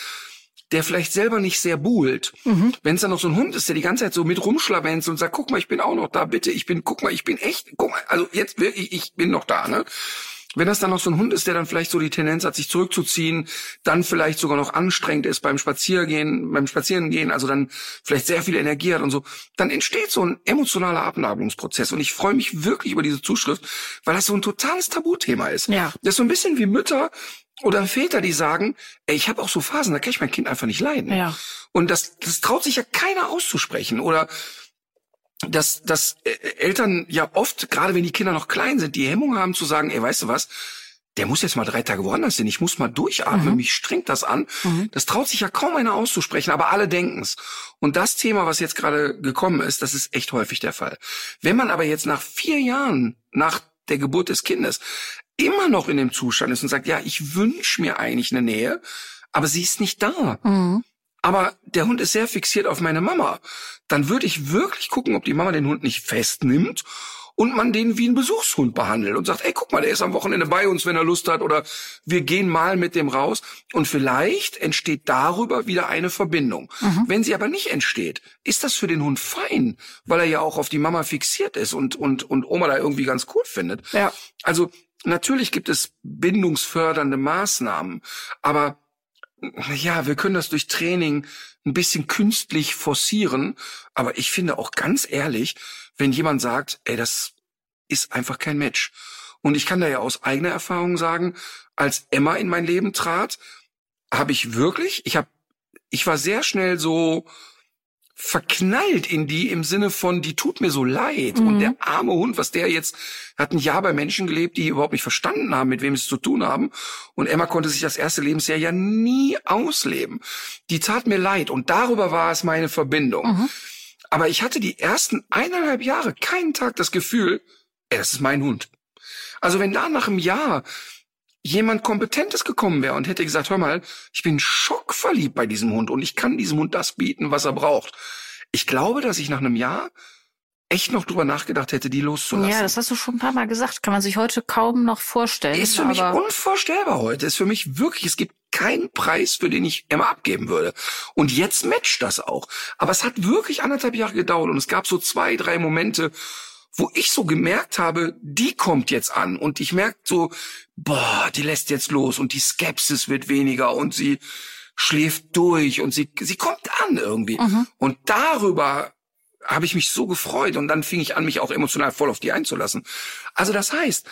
der vielleicht selber nicht sehr buhlt. Mhm. Wenn es dann noch so ein Hund ist, der die ganze Zeit so mit rumschlawenzt und sagt, guck mal, ich bin auch noch da, bitte, ich bin, guck mal, ich bin echt, guck mal, also jetzt wirklich, ich bin noch da, ne? Wenn das dann noch so ein Hund ist, der dann vielleicht so die Tendenz hat, sich zurückzuziehen, dann vielleicht sogar noch anstrengend ist beim Spaziergehen, beim Spazierengehen, also dann vielleicht sehr viel Energie hat und so, dann entsteht so ein emotionaler Abnabelungsprozess. Und ich freue mich wirklich über diese Zuschrift, weil das so ein totales Tabuthema ist. Ja. Das ist so ein bisschen wie Mütter oder Väter, die sagen, ey, ich habe auch so Phasen, da kann ich mein Kind einfach nicht leiden. Ja. Und das, das traut sich ja keiner auszusprechen. Oder dass, dass äh, Eltern ja oft, gerade wenn die Kinder noch klein sind, die Hemmung haben zu sagen, ey, weißt du was, der muss jetzt mal drei Tage woanders hin, ich muss mal durchatmen, mhm. mich strengt das an. Mhm. Das traut sich ja kaum einer auszusprechen, aber alle denken's. Und das Thema, was jetzt gerade gekommen ist, das ist echt häufig der Fall. Wenn man aber jetzt nach vier Jahren nach der Geburt des Kindes immer noch in dem Zustand ist und sagt, ja, ich wünsche mir eigentlich eine Nähe, aber sie ist nicht da. Mhm aber der Hund ist sehr fixiert auf meine Mama, dann würde ich wirklich gucken, ob die Mama den Hund nicht festnimmt und man den wie einen Besuchshund behandelt und sagt, ey, guck mal, der ist am Wochenende bei uns, wenn er Lust hat oder wir gehen mal mit dem raus und vielleicht entsteht darüber wieder eine Verbindung. Mhm. Wenn sie aber nicht entsteht, ist das für den Hund fein, weil er ja auch auf die Mama fixiert ist und und und Oma da irgendwie ganz cool findet. Ja. Also natürlich gibt es bindungsfördernde Maßnahmen, aber ja, wir können das durch Training ein bisschen künstlich forcieren, aber ich finde auch ganz ehrlich, wenn jemand sagt, ey, das ist einfach kein Match. Und ich kann da ja aus eigener Erfahrung sagen, als Emma in mein Leben trat, habe ich wirklich, ich habe ich war sehr schnell so verknallt in die im Sinne von, die tut mir so leid. Mhm. Und der arme Hund, was der jetzt, hat ein Jahr bei Menschen gelebt, die überhaupt nicht verstanden haben, mit wem sie es zu tun haben. Und Emma konnte sich das erste Lebensjahr ja nie ausleben. Die tat mir leid. Und darüber war es meine Verbindung. Mhm. Aber ich hatte die ersten eineinhalb Jahre keinen Tag das Gefühl, das ist mein Hund. Also wenn da nach einem Jahr jemand Kompetentes gekommen wäre und hätte gesagt, hör mal, ich bin schockverliebt bei diesem Hund und ich kann diesem Hund das bieten, was er braucht. Ich glaube, dass ich nach einem Jahr echt noch drüber nachgedacht hätte, die loszulassen. Ja, das hast du schon ein paar Mal gesagt. Kann man sich heute kaum noch vorstellen. Ist für mich unvorstellbar heute. Ist für mich wirklich, es gibt keinen Preis, für den ich Emma abgeben würde. Und jetzt matcht das auch. Aber es hat wirklich anderthalb Jahre gedauert und es gab so zwei, drei Momente, wo ich so gemerkt habe, die kommt jetzt an und ich merke so, boah, die lässt jetzt los und die Skepsis wird weniger und sie schläft durch und sie, sie kommt an irgendwie. Mhm. Und darüber habe ich mich so gefreut und dann fing ich an, mich auch emotional voll auf die einzulassen. Also das heißt,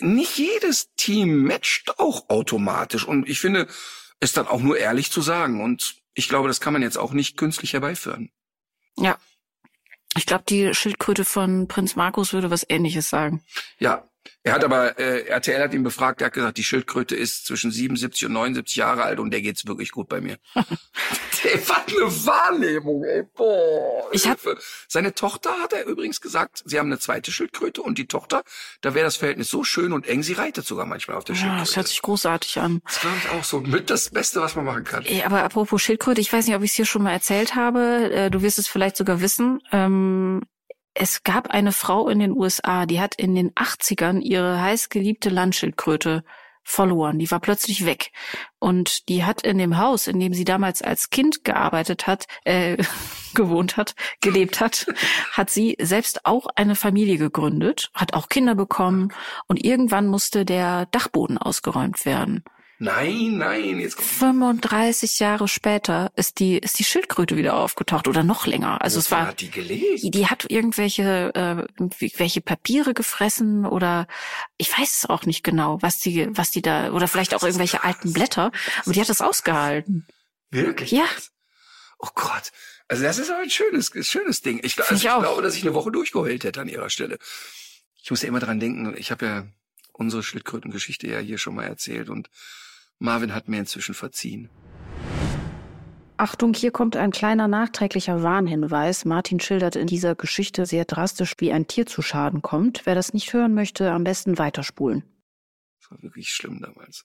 nicht jedes Team matcht auch automatisch und ich finde, es dann auch nur ehrlich zu sagen und ich glaube, das kann man jetzt auch nicht künstlich herbeiführen. Ja, ich glaube, die Schildkröte von Prinz Markus würde was Ähnliches sagen. Ja, Er hat aber, äh, RTL hat ihn befragt, er hat gesagt, die Schildkröte ist zwischen 77 und 79 Jahre alt und der geht's wirklich gut bei mir. ey, was eine Wahrnehmung, ey. Boah. Ich hab-. Seine Tochter hat er übrigens gesagt, sie haben eine zweite Schildkröte und die Tochter, da wäre das Verhältnis so schön und eng, sie reitet sogar manchmal auf der Ja, Schildkröte. das hört sich großartig an. das glaube ich auch so mit das Beste, was man machen kann. Ey, Aber apropos Schildkröte, ich weiß nicht, ob ich es hier schon mal erzählt habe. Äh, Du wirst es vielleicht sogar wissen. Ähm, es gab eine Frau in den USA, die hat in den 80ern ihre heißgeliebte Landschildkröte verloren. Die war plötzlich weg. Und die hat in dem Haus, in dem sie damals als Kind gearbeitet hat, äh, gewohnt hat, gelebt hat, hat sie selbst auch eine Familie gegründet, hat auch Kinder bekommen und irgendwann musste der Dachboden ausgeräumt werden. Nein, nein, jetzt kommt 35 Jahre später ist die, ist die Schildkröte wieder aufgetaucht oder noch länger. Also es Wovon war, hat die gelebt? die, hat irgendwelche, äh, welche Papiere gefressen oder ich weiß es auch nicht genau, was die, was die da, oder vielleicht auch irgendwelche alten Blätter, aber die hat das ausgehalten. Wirklich? Ja. Oh Gott. Also das ist aber ein schönes, schönes Ding. Ich, also ich ich glaube, dass ich eine Woche durchgeheult hätte an ihrer Stelle. Ich muss ja immer dran denken, ich habe ja unsere Schildkrötengeschichte ja hier schon mal erzählt und Marvin hat mir inzwischen verziehen. Achtung, hier kommt ein kleiner nachträglicher Warnhinweis. Martin schildert in dieser Geschichte sehr drastisch, wie ein Tier zu Schaden kommt. Wer das nicht hören möchte, am besten weiterspulen. Das war wirklich schlimm damals.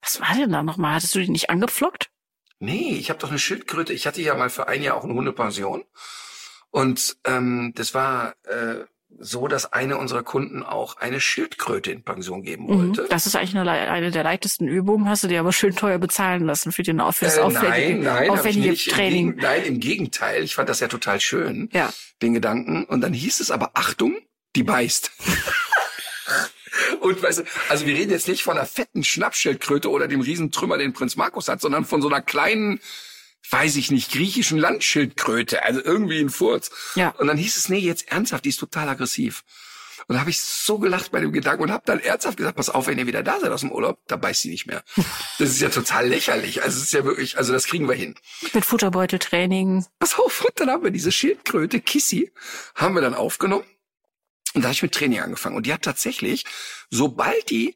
Was war denn da nochmal? Hattest du die nicht angepflockt? Nee, ich habe doch eine Schildkröte. Ich hatte ja mal für ein Jahr auch eine Hundepension. Und ähm, das war äh, so, dass eine unserer Kunden auch eine Schildkröte in Pension geben Mhm. wollte. Das ist eigentlich eine, eine der leichtesten Übungen, hast du dir aber schön teuer bezahlen lassen für, den, für das Äh, aufwendige, nein, nein, aufwendige nicht. Im Training. Gegen- nein, im Gegenteil. Ich fand das ja total schön, Ja. den Gedanken. Und dann hieß es aber, Achtung, die beißt. Und weißt du, also wir reden jetzt nicht von einer fetten Schnappschildkröte oder dem Riesentrümmer, den Prinz Markus hat, sondern von so einer kleinen, weiß ich nicht, griechischen Landschildkröte. Also irgendwie ein Furz. Ja. Und dann hieß es, nee, jetzt ernsthaft, die ist total aggressiv. Und da habe ich so gelacht bei dem Gedanken und habe dann ernsthaft gesagt, pass auf, wenn ihr wieder da seid aus dem Urlaub, da beißt sie nicht mehr. Das ist ja total lächerlich. Also es ist ja wirklich, also das kriegen wir hin. Mit Futterbeuteltraining. Pass auf, und dann haben wir diese Schildkröte, Kissy, haben wir dann aufgenommen. Und da habe ich mit Training angefangen. Und die hat tatsächlich, sobald die,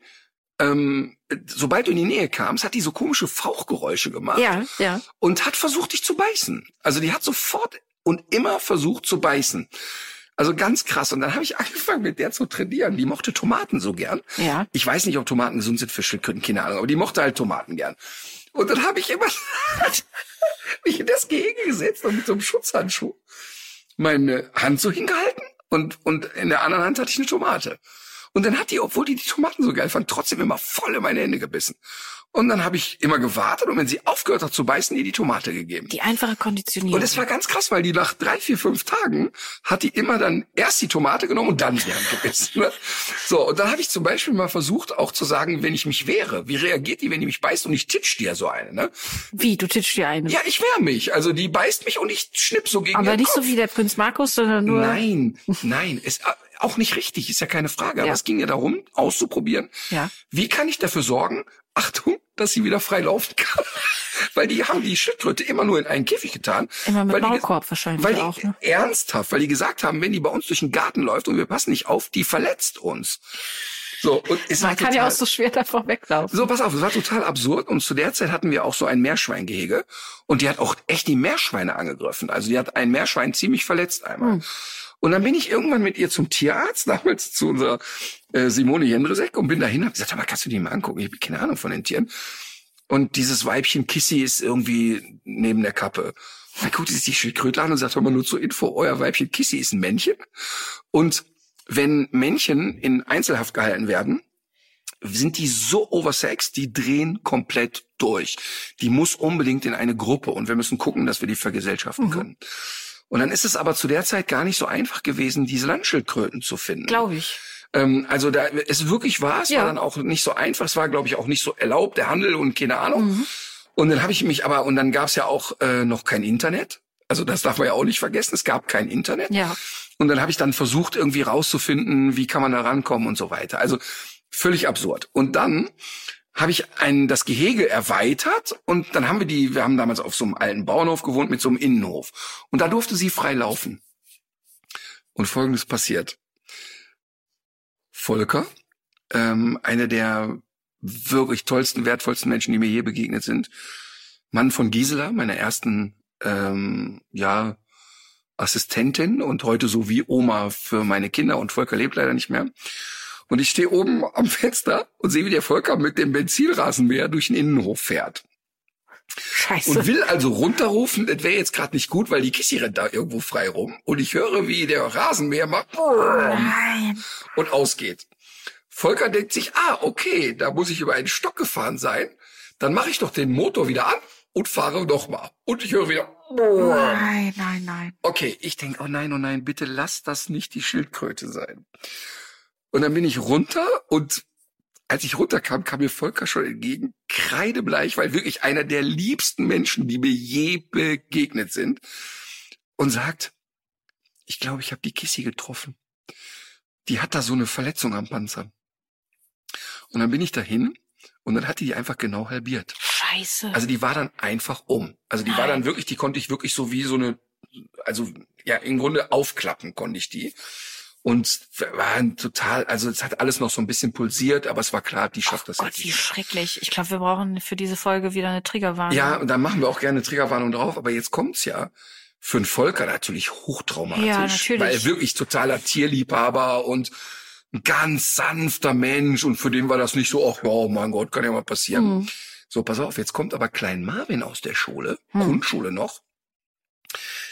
ähm, sobald du in die Nähe kamst, hat die so komische Fauchgeräusche gemacht Ja, ja. und hat versucht, dich zu beißen. Also die hat sofort und immer versucht zu beißen. Also ganz krass. Und dann habe ich angefangen, mit der zu trainieren. Die mochte Tomaten so gern. Ja. Ich weiß nicht, ob Tomaten gesund sind für Schildkröten, keine Ahnung, aber die mochte halt Tomaten gern. Und dann habe ich immer mich in das Gehege gesetzt und mit so einem Schutzhandschuh meine Hand so hingehalten und, und in der anderen Hand hatte ich eine Tomate. Und dann hat die, obwohl die die Tomaten so geil fand, trotzdem immer voll in meine Hände gebissen. Und dann habe ich immer gewartet und wenn sie aufgehört hat zu beißen, ihr die Tomate gegeben. Die einfache Konditionierung. Und es war ganz krass, weil die nach drei, vier, fünf Tagen hat die immer dann erst die Tomate genommen und dann die Hand gebissen. Ne? So, und dann habe ich zum Beispiel mal versucht, auch zu sagen, wenn ich mich wehre, wie reagiert die, wenn die mich beißt und ich titsch dir so eine, ne? Wie, du titschst dir eine. Ja, ich wehre mich. Also die beißt mich und ich schnipp so gegen aber nicht so Kopf. wie der Prinz Markus, sondern nur. Nein, nein, äh, auch nicht richtig, ist ja keine Frage. Aber Ja. es ging ja darum, auszuprobieren, Ja. wie kann ich dafür sorgen, Achtung, dass sie wieder frei laufen kann. Weil die haben die Schildkröte immer nur in einen Käfig getan. Immer mit weil die Maulkorb wahrscheinlich Weil die, auch, ne? ernsthaft, weil die gesagt haben, wenn die bei uns durch den Garten läuft und wir passen nicht auf, die verletzt uns. So, und es Man kann total, ja auch so schwer davor weglaufen. so, pass auf, es war total absurd. Und zu der Zeit hatten wir auch so ein Meerschweingehege. Und die hat auch echt die Meerschweine angegriffen. Also die hat ein Meerschwein ziemlich verletzt einmal. Hm. Und dann bin ich irgendwann mit ihr zum Tierarzt, damals zu unserer äh, Simone Jendresek und bin dahin und hab gesagt, aber kannst du die mal angucken? Ich habe keine Ahnung von den Tieren. Und dieses Weibchen Kissy ist irgendwie neben der Kappe. Dann guckt sie sich Schildkröte an und sagt, mal nur zur Info, euer Weibchen Kissy ist ein Männchen. Und wenn Männchen in Einzelhaft gehalten werden, sind die so oversexed, die drehen komplett durch. Die muss unbedingt in eine Gruppe und wir müssen gucken, dass wir die vergesellschaften können. Und dann ist es aber zu der Zeit gar nicht so einfach gewesen, diese Landschildkröten zu finden. Glaube ich. Ähm, also da es wirklich war, es Ja. war dann auch nicht so einfach, es war glaube ich auch nicht so erlaubt, der Handel und keine Ahnung. Mhm. Und dann habe ich mich aber und dann gab es ja auch äh, noch kein Internet. Also das darf man ja auch nicht vergessen, es gab kein Internet. Ja. Und dann habe ich dann versucht irgendwie rauszufinden, wie kann man da rankommen und so weiter. Also völlig absurd. Und dann habe ich ein das Gehege erweitert und dann haben wir die, wir haben damals auf so einem alten Bauernhof gewohnt mit so einem Innenhof und da durfte sie frei laufen. Und Folgendes passiert: Volker ähm, eine der wirklich tollsten, wertvollsten Menschen, die mir je begegnet sind. Mann von Gisela, meiner ersten ähm, ja, Assistentin und heute so wie Oma für meine Kinder und Volker lebt leider nicht mehr. Und ich stehe oben am Fenster und sehe, wie der Volker mit dem Benzinrasenmäher durch den Innenhof fährt. Scheiße. Und will also runterrufen, das wäre jetzt gerade nicht gut, weil die Kissi rennt da irgendwo frei rum. Und ich höre, wie der Rasenmäher macht Nein. und ausgeht. Volker denkt sich, ah, okay, da muss ich über einen Stock gefahren sein. Dann mache ich doch den Motor wieder an und fahre nochmal. Und ich höre wieder. Nein, nein, nein. Okay, ich denke, oh nein, oh nein, bitte lass das nicht die Schildkröte sein. Und dann bin ich runter und als ich runterkam, kam mir Volker schon entgegen, kreidebleich, weil wirklich einer der liebsten Menschen, die mir je begegnet sind, und sagt, ich glaube, ich habe die Kissi getroffen. Die hat da so eine Verletzung am Panzer. Und dann bin ich dahin und dann hat die die einfach genau halbiert. Scheiße. Also die war dann einfach um. Also die war dann wirklich, die konnte ich wirklich so wie so eine, also ja, im Grunde aufklappen konnte ich die. Und waren total, also es hat alles noch so ein bisschen pulsiert, aber es war klar, die schafft das Gott, jetzt wie nicht. schrecklich. Ich glaube, wir brauchen für diese Folge wieder eine Triggerwarnung. Ja, und da machen wir auch gerne Triggerwarnung drauf, aber jetzt kommt's ja. Für einen Volker natürlich hochtraumatisch. Ja, natürlich. Weil er wirklich totaler Tierliebhaber und ein ganz sanfter Mensch und für den war das nicht so, ach ja, oh mein Gott, kann ja mal passieren. Mhm. So, pass auf, jetzt kommt aber Klein Marvin aus der Schule, Hm. Grundschule noch.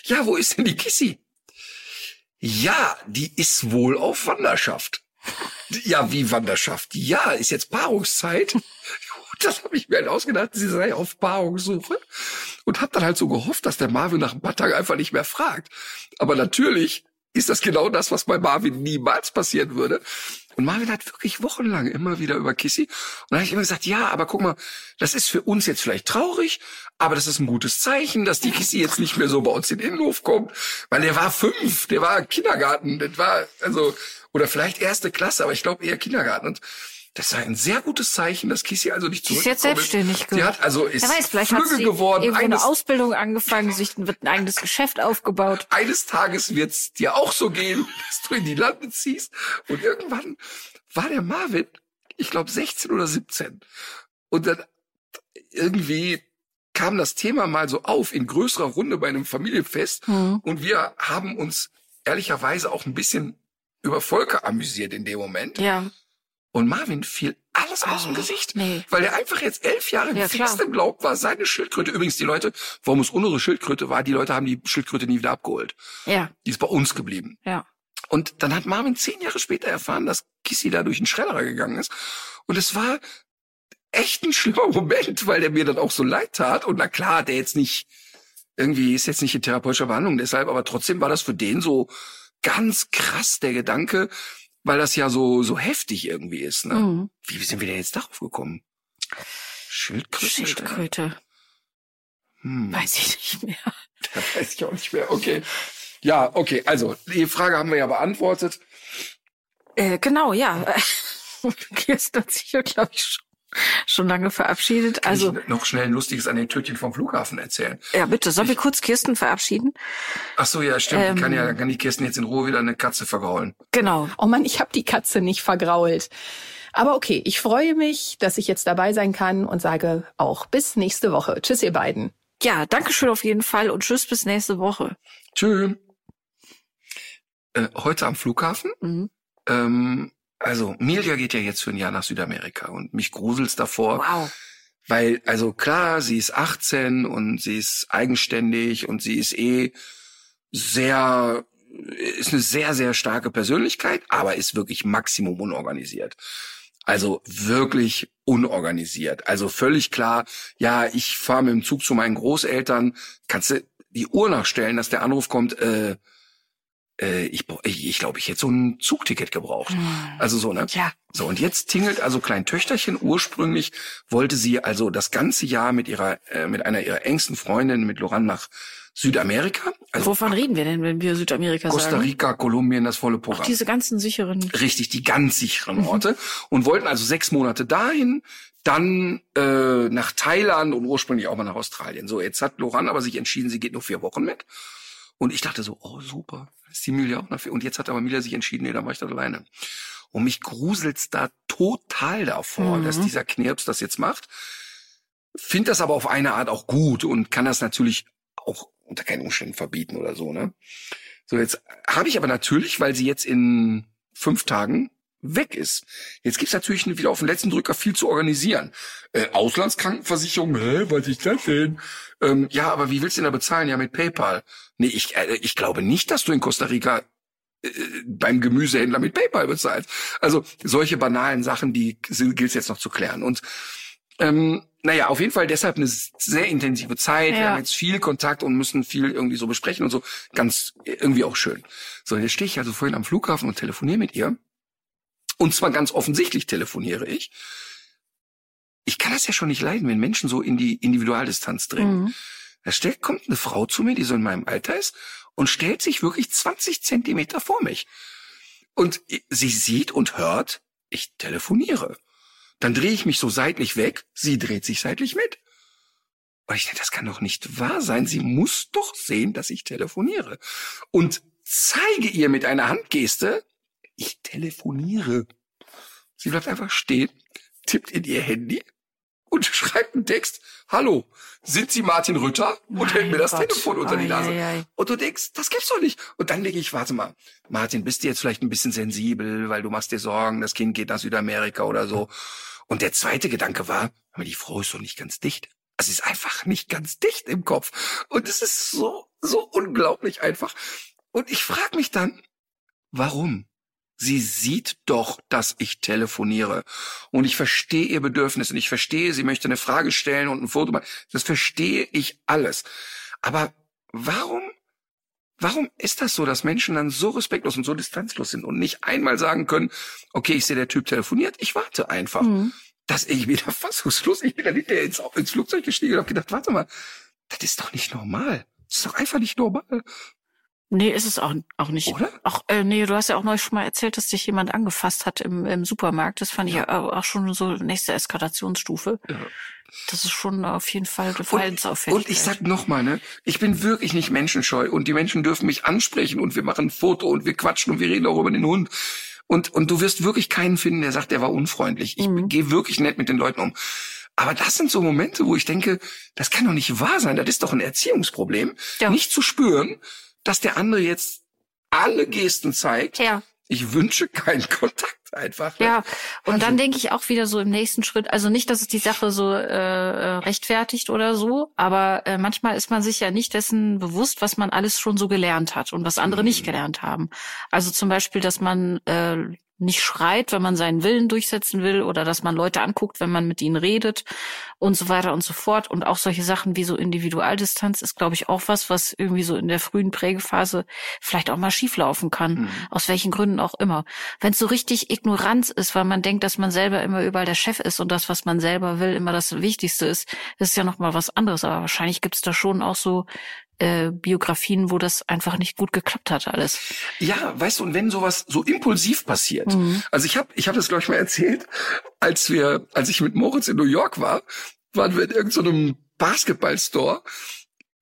Ja, wo ist denn die Kissi? Ja, die ist wohl auf Wanderschaft. Ja, wie Wanderschaft? Ja, ist jetzt Paarungszeit. Das habe ich mir halt ausgedacht, sie sei auf Paarungssuche und habe dann halt so gehofft, dass der Marvin nach ein paar Tagen einfach nicht mehr fragt. Aber natürlich ist das genau das, was bei Marvin niemals passieren würde. Und Marvin hat wirklich wochenlang immer wieder über Kissy. Und dann habe ich immer gesagt, ja, aber guck mal, das ist für uns jetzt vielleicht traurig, aber das ist ein gutes Zeichen, dass die Kissy jetzt nicht mehr so bei uns in den Innenhof kommt. Weil der war fünf, der war Kindergarten, das war, also, oder vielleicht erste Klasse, aber ich glaube eher Kindergarten. Und das war ein sehr gutes Zeichen, dass Kissy also nicht Die ist jetzt zurückgekommen selbstständig Sie hat also ist weiß, vielleicht hat flügge sie geworden. irgendwo eine Eines, Ausbildung angefangen, sich wird ein eigenes Geschäft aufgebaut. eines Tages wird's dir auch so gehen, dass du in die Lande ziehst. Und irgendwann war der Marvin, ich glaube 16 oder 17. Und dann irgendwie kam das Thema mal so auf in größerer Runde bei einem Familienfest. Hm. Und wir haben uns ehrlicherweise auch ein bisschen über Volker amüsiert in dem Moment. Ja. Und Marvin fiel alles aus dem Oh, Gesicht. nee. Weil er einfach jetzt elf Jahre Ja, fix im Glauben war, seine Schildkröte. Übrigens, die Leute, warum es unsere Schildkröte war, die Leute haben die Schildkröte nie wieder abgeholt. Ja. Die ist bei uns geblieben. Ja. Und dann hat Marvin zehn Jahre später erfahren, dass Kissy da durch den Schredderer gegangen ist. Und es war echt ein schlimmer Moment, weil der mir dann auch so leid tat. Und na klar, der jetzt nicht, irgendwie ist jetzt nicht in therapeutischer Behandlung deshalb, aber trotzdem war das für den so ganz krass, der Gedanke, weil das ja so, so heftig irgendwie ist. Ne? Mhm. Wie sind wir denn jetzt darauf gekommen? Schildkröte? Schildkröte. Hm, Weiß ich nicht mehr. weiß ich auch nicht mehr. Okay. Ja, okay. Also, die Frage haben wir ja beantwortet. Äh, genau, ja. Kirsten hat sich ja, glaube ich, schon, lange verabschiedet. Kann Also, ich noch schnell ein lustiges Anekdötchen vom Flughafen erzählen. ja, bitte. Sollen wir kurz Kirsten verabschieden? Ach so, ja, stimmt. Ähm. kann ja, kann die Kirsten jetzt in Ruhe wieder eine Katze vergraulen. Genau. Oh Mann, ich habe die Katze nicht vergrault. Aber okay, ich freue mich, dass ich jetzt dabei sein kann und sage auch bis nächste Woche. Tschüss, ihr beiden. Ja, danke schön auf jeden Fall und tschüss bis nächste Woche. Tschö. Äh, heute am Flughafen. Mhm. Ähm, also, Milja geht ja jetzt für ein Jahr nach Südamerika und mich gruselt's davor. Wow. Weil, also klar, sie ist 18 und sie ist eigenständig und sie ist eh sehr, ist eine sehr, sehr starke Persönlichkeit, aber ist wirklich maximum unorganisiert. Also wirklich unorganisiert. Also völlig klar, ja, ich fahre mit dem Zug zu meinen Großeltern, kannst du die Uhr nachstellen, dass der Anruf kommt, äh, äh, ich, ich, ich glaube, ich hätte so ein Zugticket gebraucht. Also so, ne? Ja. So, und jetzt tingelt also Klein Töchterchen. Ursprünglich wollte sie also das ganze Jahr mit ihrer, äh, mit einer ihrer engsten Freundinnen, mit Loran nach Südamerika. Also Wovon reden wir denn, wenn wir Südamerika Costa sagen? Rica, Kolumbien, das volle Programm. Diese ganzen sicheren. Richtig, die ganz sicheren Orte. Und wollten also sechs Monate dahin, dann äh, nach Thailand und ursprünglich auch mal nach Australien. So, jetzt hat Loran aber sich entschieden, sie geht nur vier Wochen mit. Und ich dachte so, oh super, ist die Milia auch vier. Und jetzt hat aber Milia sich entschieden, nee, dann mach ich das alleine. Und mich gruselt's da total davor, Mhm. dass dieser Knirps das jetzt macht. Find das aber auf eine Art auch gut und kann das natürlich auch unter keinen Umständen verbieten oder so, ne? So, jetzt habe ich aber natürlich, weil sie jetzt in fünf Tagen weg ist. Jetzt gibt's natürlich wieder auf den letzten Drücker viel zu organisieren. Äh, Auslandskrankenversicherung, hä, was ist das denn? Ähm, ja, aber wie willst du denn da bezahlen? Ja, mit PayPal. Nee, ich, äh, ich glaube nicht, dass du in Costa Rica äh, beim Gemüsehändler mit PayPal bezahlst. Also solche banalen Sachen, die gilt es jetzt noch zu klären. Und ähm, naja, auf jeden Fall deshalb eine sehr intensive Zeit. Wir Ja. haben jetzt viel Kontakt und müssen viel irgendwie so besprechen und so. Ganz irgendwie auch schön. So, jetzt stehe ich also vorhin am Flughafen und telefoniere mit ihr. Und zwar ganz offensichtlich telefoniere ich. Ich kann das ja schon nicht leiden, wenn Menschen so in die Individualdistanz dringen. Mhm. Da stellt, kommt eine Frau zu mir, die so in meinem Alter ist, und stellt sich wirklich 20 Zentimeter vor mich. Und sie sieht und hört, ich telefoniere. Dann drehe ich mich so seitlich weg, sie dreht sich seitlich mit. Und ich denke, das kann doch nicht wahr sein. Sie muss doch sehen, dass ich telefoniere. Und zeige ihr mit einer Handgeste, ich telefoniere. Sie bleibt einfach stehen, tippt in ihr Handy und schreibt einen Text. Hallo, sind Sie Martin Rütter? Und hält mir das Mein Gott. Telefon unter die Nase. ei, ei. Und du denkst, das gibt's doch nicht. Und dann denke ich, warte mal, Martin, bist du jetzt vielleicht ein bisschen sensibel, weil du machst dir Sorgen, das Kind geht nach Südamerika oder so. Und der zweite Gedanke war, aber die Frau ist doch nicht ganz dicht. Also sie ist einfach nicht ganz dicht im Kopf. Und es ist so, so unglaublich einfach. Und ich frage mich dann, warum? Sie sieht doch, dass ich telefoniere. Und ich verstehe ihr Bedürfnis und ich verstehe, sie möchte eine Frage stellen und ein Foto machen. Das verstehe ich alles. Aber warum, warum ist das so, dass Menschen dann so respektlos und so distanzlos sind und nicht einmal sagen können, okay, ich sehe, der Typ telefoniert, ich warte einfach. Mhm. Dass ich wieder fassungslos, ich bin dann hinterher ins, ins Flugzeug gestiegen und habe gedacht, warte mal, das ist doch nicht normal. Das ist doch einfach nicht normal. Nee, ist es auch, auch nicht. Oder? Auch, äh, nee, du hast ja auch neulich schon mal erzählt, dass dich jemand angefasst hat im, im Supermarkt. Das fand ich ja auch auch schon so nächste Eskalationsstufe. Ja. Das ist schon auf jeden Fall eine Und, und ich sag nochmal, ne, ich bin wirklich nicht menschenscheu und die Menschen dürfen mich ansprechen und wir machen ein Foto und wir quatschen und wir reden auch über den Hund. Und, und du wirst wirklich keinen finden, der sagt, der war unfreundlich. Ich Mhm. gehe wirklich nett mit den Leuten um. Aber das sind so Momente, wo ich denke, das kann doch nicht wahr sein. Das ist doch ein Erziehungsproblem. Ja. Nicht zu spüren, dass der andere jetzt alle Gesten zeigt. ja, Ich wünsche keinen Kontakt einfach. ne? ja. Und dann Wahnsinn. denke ich auch wieder so im nächsten Schritt, also nicht, dass es die Sache so äh, äh, rechtfertigt oder so, aber äh, manchmal ist man sich ja nicht dessen bewusst, was man alles schon so gelernt hat und was andere Mhm. nicht gelernt haben. Also zum Beispiel, dass man äh, nicht schreit, wenn man seinen Willen durchsetzen will oder dass man Leute anguckt, wenn man mit ihnen redet und so weiter und so fort. Und auch solche Sachen wie so Individualdistanz ist, glaube ich, auch was, was irgendwie so in der frühen Prägephase vielleicht auch mal schieflaufen kann. Mhm. Aus welchen Gründen auch immer. Wenn es so richtig Ignoranz ist, weil man denkt, dass man selber immer überall der Chef ist und das, was man selber will, immer das Wichtigste ist, das ist ja noch mal was anderes. Aber wahrscheinlich gibt es da schon auch so äh, Biografien, wo das einfach nicht gut geklappt hat alles. Ja, weißt du, und wenn sowas so impulsiv passiert. Mhm. Also ich habe ich hab das, glaube ich, mal erzählt, als wir, als ich mit Moritz in New York war, waren wir in irgendeinem Basketballstore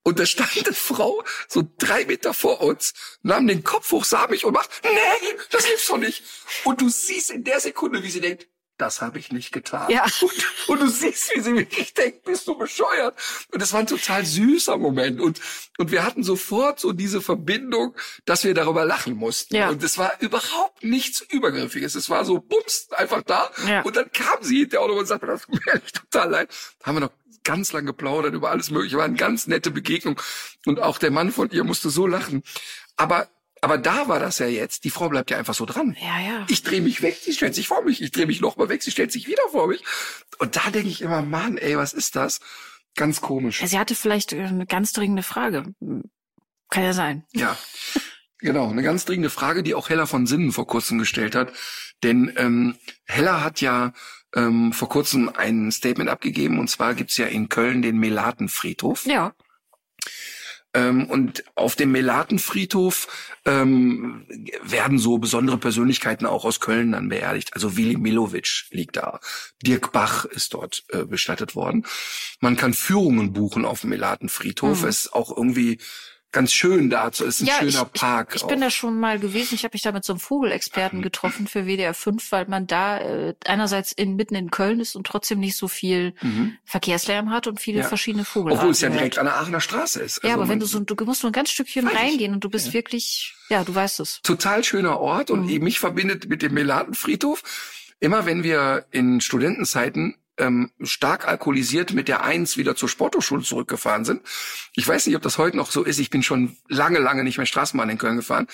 und da stand eine Frau so drei Meter vor uns, nahm den Kopf hoch, sah mich und macht, nee, das gibt's doch nicht. Und du siehst in der Sekunde, wie sie denkt, das habe ich nicht getan. Ja. Und, und du siehst, wie sie wirklich denkt, bist du bescheuert. Und das war ein total süßer Moment. Und, und wir hatten sofort so diese Verbindung, dass wir darüber lachen mussten. Ja. Und es war überhaupt nichts Übergriffiges. Es war so bums, einfach da. Ja. Und dann kam sie hinterher auch noch und sagte, das tut mir echt total leid. Haben wir noch ganz lang geplaudert über alles Mögliche. War eine ganz nette Begegnung. Und auch der Mann von ihr musste so lachen. Aber, aber da war das ja jetzt. Die Frau bleibt ja einfach so dran. Ja, ja. Ich drehe mich weg, sie stellt sich vor mich. Ich drehe mich noch mal weg, sie stellt sich wieder vor mich. Und da denke ich immer, Mann, ey, was ist das? Ganz komisch. Sie hatte vielleicht äh, eine ganz dringende Frage. Kann ja sein. Ja, genau. Eine ganz dringende Frage, die auch Hella von Sinnen vor kurzem gestellt hat. Denn ähm, Hella hat ja ähm, vor kurzem ein Statement abgegeben. Und zwar gibt's ja in Köln den Melatenfriedhof. Ja. Ähm, und auf dem Melatenfriedhof ähm, werden so besondere Persönlichkeiten auch aus Köln dann beerdigt. Also Willy Milovic liegt da. Dirk Bach ist dort äh, bestattet worden. Man kann Führungen buchen auf dem Melatenfriedhof. Mhm. Es ist auch irgendwie ganz schön dazu. Es ist ein ja, schöner ich, Park. Ich, ich bin da schon mal gewesen. Ich habe mich da mit so einem Vogelexperten getroffen für WDR 5, weil man da äh, einerseits in, mitten in Köln ist und trotzdem nicht so viel Mhm. Verkehrslärm hat und viele Ja. verschiedene Vogelarten. Obwohl es ja direkt an der Aachener Straße ist. Ja, Also aber wenn du so, du musst nur ein ganz Stückchen reingehen und du bist wirklich, ja, du weißt es. total schöner Ort und Mhm. mich verbindet mit dem Melatenfriedhof. Immer wenn wir in Studentenzeiten ähm, stark alkoholisiert mit der Eins wieder zur Sporthochschule zurückgefahren sind. Ich weiß nicht, ob das heute noch so ist. Ich bin schon lange, lange nicht mehr Straßenbahn in Köln gefahren.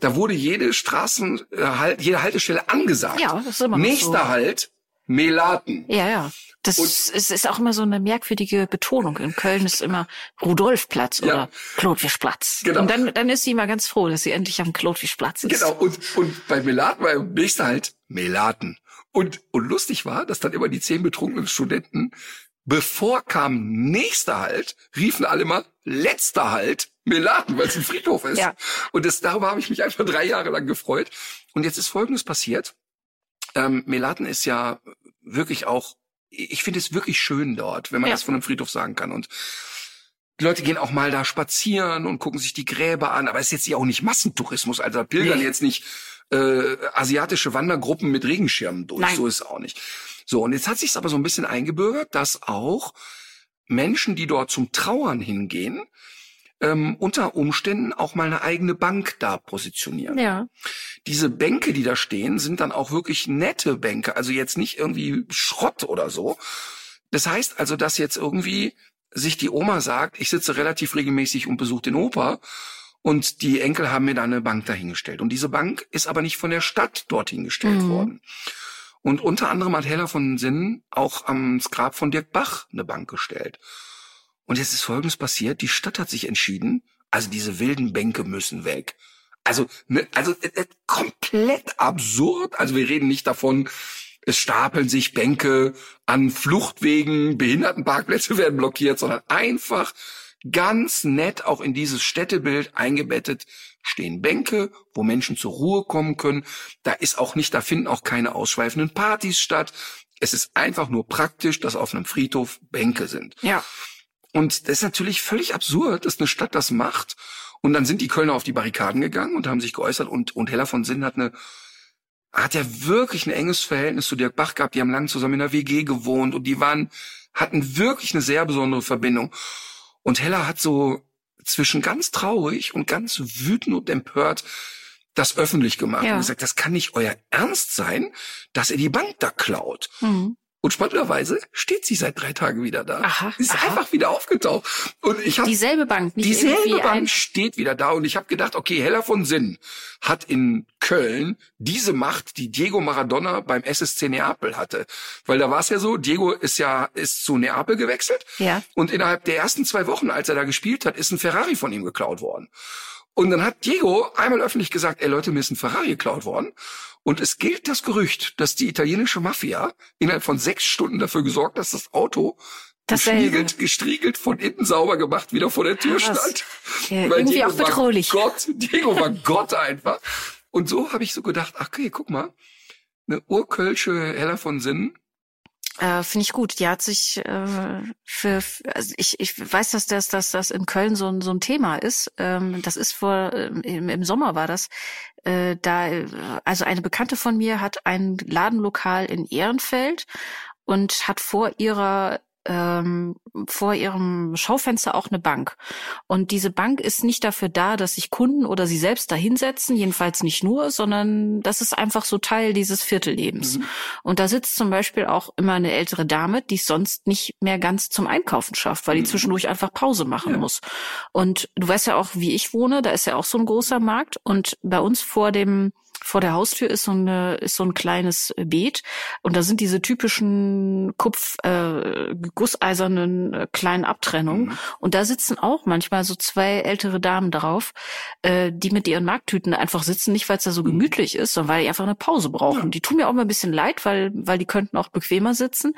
Da wurde jede Straßen, äh, halt, jede Haltestelle angesagt. Ja, das ist immer Nächster so. Halt, Melaten. Ja, ja. Das Und- ist, ist auch immer so eine merkwürdige Betonung. In Köln ist immer Rudolfplatz Ja. oder Klotwischplatz. Genau. Und dann, dann ist sie immer ganz froh, dass sie endlich am Klotwischplatz ist. Genau, und, und bei Melaten war im nächsten Halt Melaten. Und, und lustig war, dass dann immer die zehn betrunkenen Studenten, bevor kam nächster Halt, riefen alle mal letzter Halt Melaten, weil es ein Friedhof ist. Ja. Und das, darüber habe ich mich einfach drei Jahre lang gefreut. Und jetzt ist Folgendes passiert. Ähm, Melaten ist ja wirklich auch, ich finde es wirklich schön dort, wenn man Ja. das von einem Friedhof sagen kann. Und die Leute gehen auch mal da spazieren und gucken sich die Gräber an, aber es ist jetzt ja auch nicht Massentourismus, also da pilgern Nee. jetzt nicht äh, asiatische Wandergruppen mit Regenschirmen durch, Nein. so ist es auch nicht. So, und jetzt hat sich aber so ein bisschen eingebürgert, dass auch Menschen, die dort zum Trauern hingehen, ähm, unter Umständen auch mal eine eigene Bank da positionieren. Ja. Diese Bänke, die da stehen, sind dann auch wirklich nette Bänke, also jetzt nicht irgendwie Schrott oder so. Das heißt also, dass jetzt irgendwie sich die Oma sagt, ich sitze relativ regelmäßig und besuche den Opa und die Enkel haben mir da eine Bank dahingestellt. Und diese Bank ist aber nicht von der Stadt dorthin gestellt Mhm. worden. Und unter anderem hat Heller von Sinnen auch am Grab von Dirk Bach eine Bank gestellt. Und jetzt ist Folgendes passiert. Die Stadt hat sich entschieden, also diese wilden Bänke müssen weg. Also, ne, also äh, äh, komplett absurd. Also wir reden nicht davon, es stapeln sich Bänke an Fluchtwegen, Behindertenparkplätze werden blockiert, sondern einfach ganz nett auch in dieses Städtebild eingebettet stehen Bänke, wo Menschen zur Ruhe kommen können. Da ist auch nicht, da finden auch keine ausschweifenden Partys statt. Es ist einfach nur praktisch, dass auf einem Friedhof Bänke sind. Ja. Und das ist natürlich völlig absurd, dass eine Stadt das macht. Und dann sind die Kölner auf die Barrikaden gegangen und haben sich geäußert und, und Heller von Sinn hat eine, hat ja wirklich ein enges Verhältnis zu Dirk Bach gehabt. Die haben lange zusammen in der WG gewohnt und die waren, hatten wirklich eine sehr besondere Verbindung. Und Heller hat so zwischen ganz traurig und ganz wütend und empört das öffentlich gemacht Ja. und gesagt, das kann nicht euer Ernst sein, dass ihr die Bank da klaut. Mhm. Und spannenderweise steht sie seit drei Tagen wieder da. Aha, Ist aha. einfach wieder aufgetaucht. Und ich habe Dieselbe Bank, nicht dieselbe Bank steht wieder da und ich habe gedacht, okay, Heller von Sinn hat in Köln diese Macht, die Diego Maradona beim SSC Neapel hatte, weil da war es ja so, Diego ist ja ist zu Neapel gewechselt Ja. und innerhalb der ersten zwei Wochen, als er da gespielt hat, ist ein Ferrari von ihm geklaut worden. Und dann hat Diego einmal öffentlich gesagt, ey Leute, mir ist ein Ferrari geklaut worden. Und es gilt das Gerücht, dass die italienische Mafia innerhalb von sechs Stunden dafür gesorgt, dass das Auto gestriegelt, gestriegelt, von innen sauber gemacht, wieder vor der Tür Krass. stand. Ja, Weil irgendwie Diego auch bedrohlich. War Gott, Diego war Gott einfach. Und so habe ich so gedacht, ach, okay, guck mal, eine urkölsche Heller von Sinnen. Äh, Finde ich gut. Die hat sich äh, für, also ich, ich weiß, dass das, dass das in Köln so ein, so ein Thema ist. Ähm, das ist vor, ähm, im, im Sommer war das. Äh, da, also eine Bekannte von mir hat ein Ladenlokal in Ehrenfeld und hat vor ihrer ähm, vor ihrem Schaufenster auch eine Bank. Und diese Bank ist nicht dafür da, dass sich Kunden oder sie selbst da hinsetzen, jedenfalls nicht nur, sondern das ist einfach so Teil dieses Viertellebens. Und da sitzt zum Beispiel auch immer eine ältere Dame, die es sonst nicht mehr ganz zum Einkaufen schafft, weil die zwischendurch einfach Pause machen Ja. muss. Und du weißt ja auch, wie ich wohne, da ist ja auch so ein großer Markt und bei uns vor dem vor der Haustür ist so eine ist so ein kleines Beet. Und da sind diese typischen Kupf äh, gusseisernen äh, kleinen Abtrennungen. Und da sitzen auch manchmal so zwei ältere Damen drauf, äh, die mit ihren Markttüten einfach sitzen, nicht weil es da so gemütlich ist, sondern weil die einfach eine Pause brauchen. Die tun mir auch mal ein bisschen leid, weil weil die könnten auch bequemer sitzen,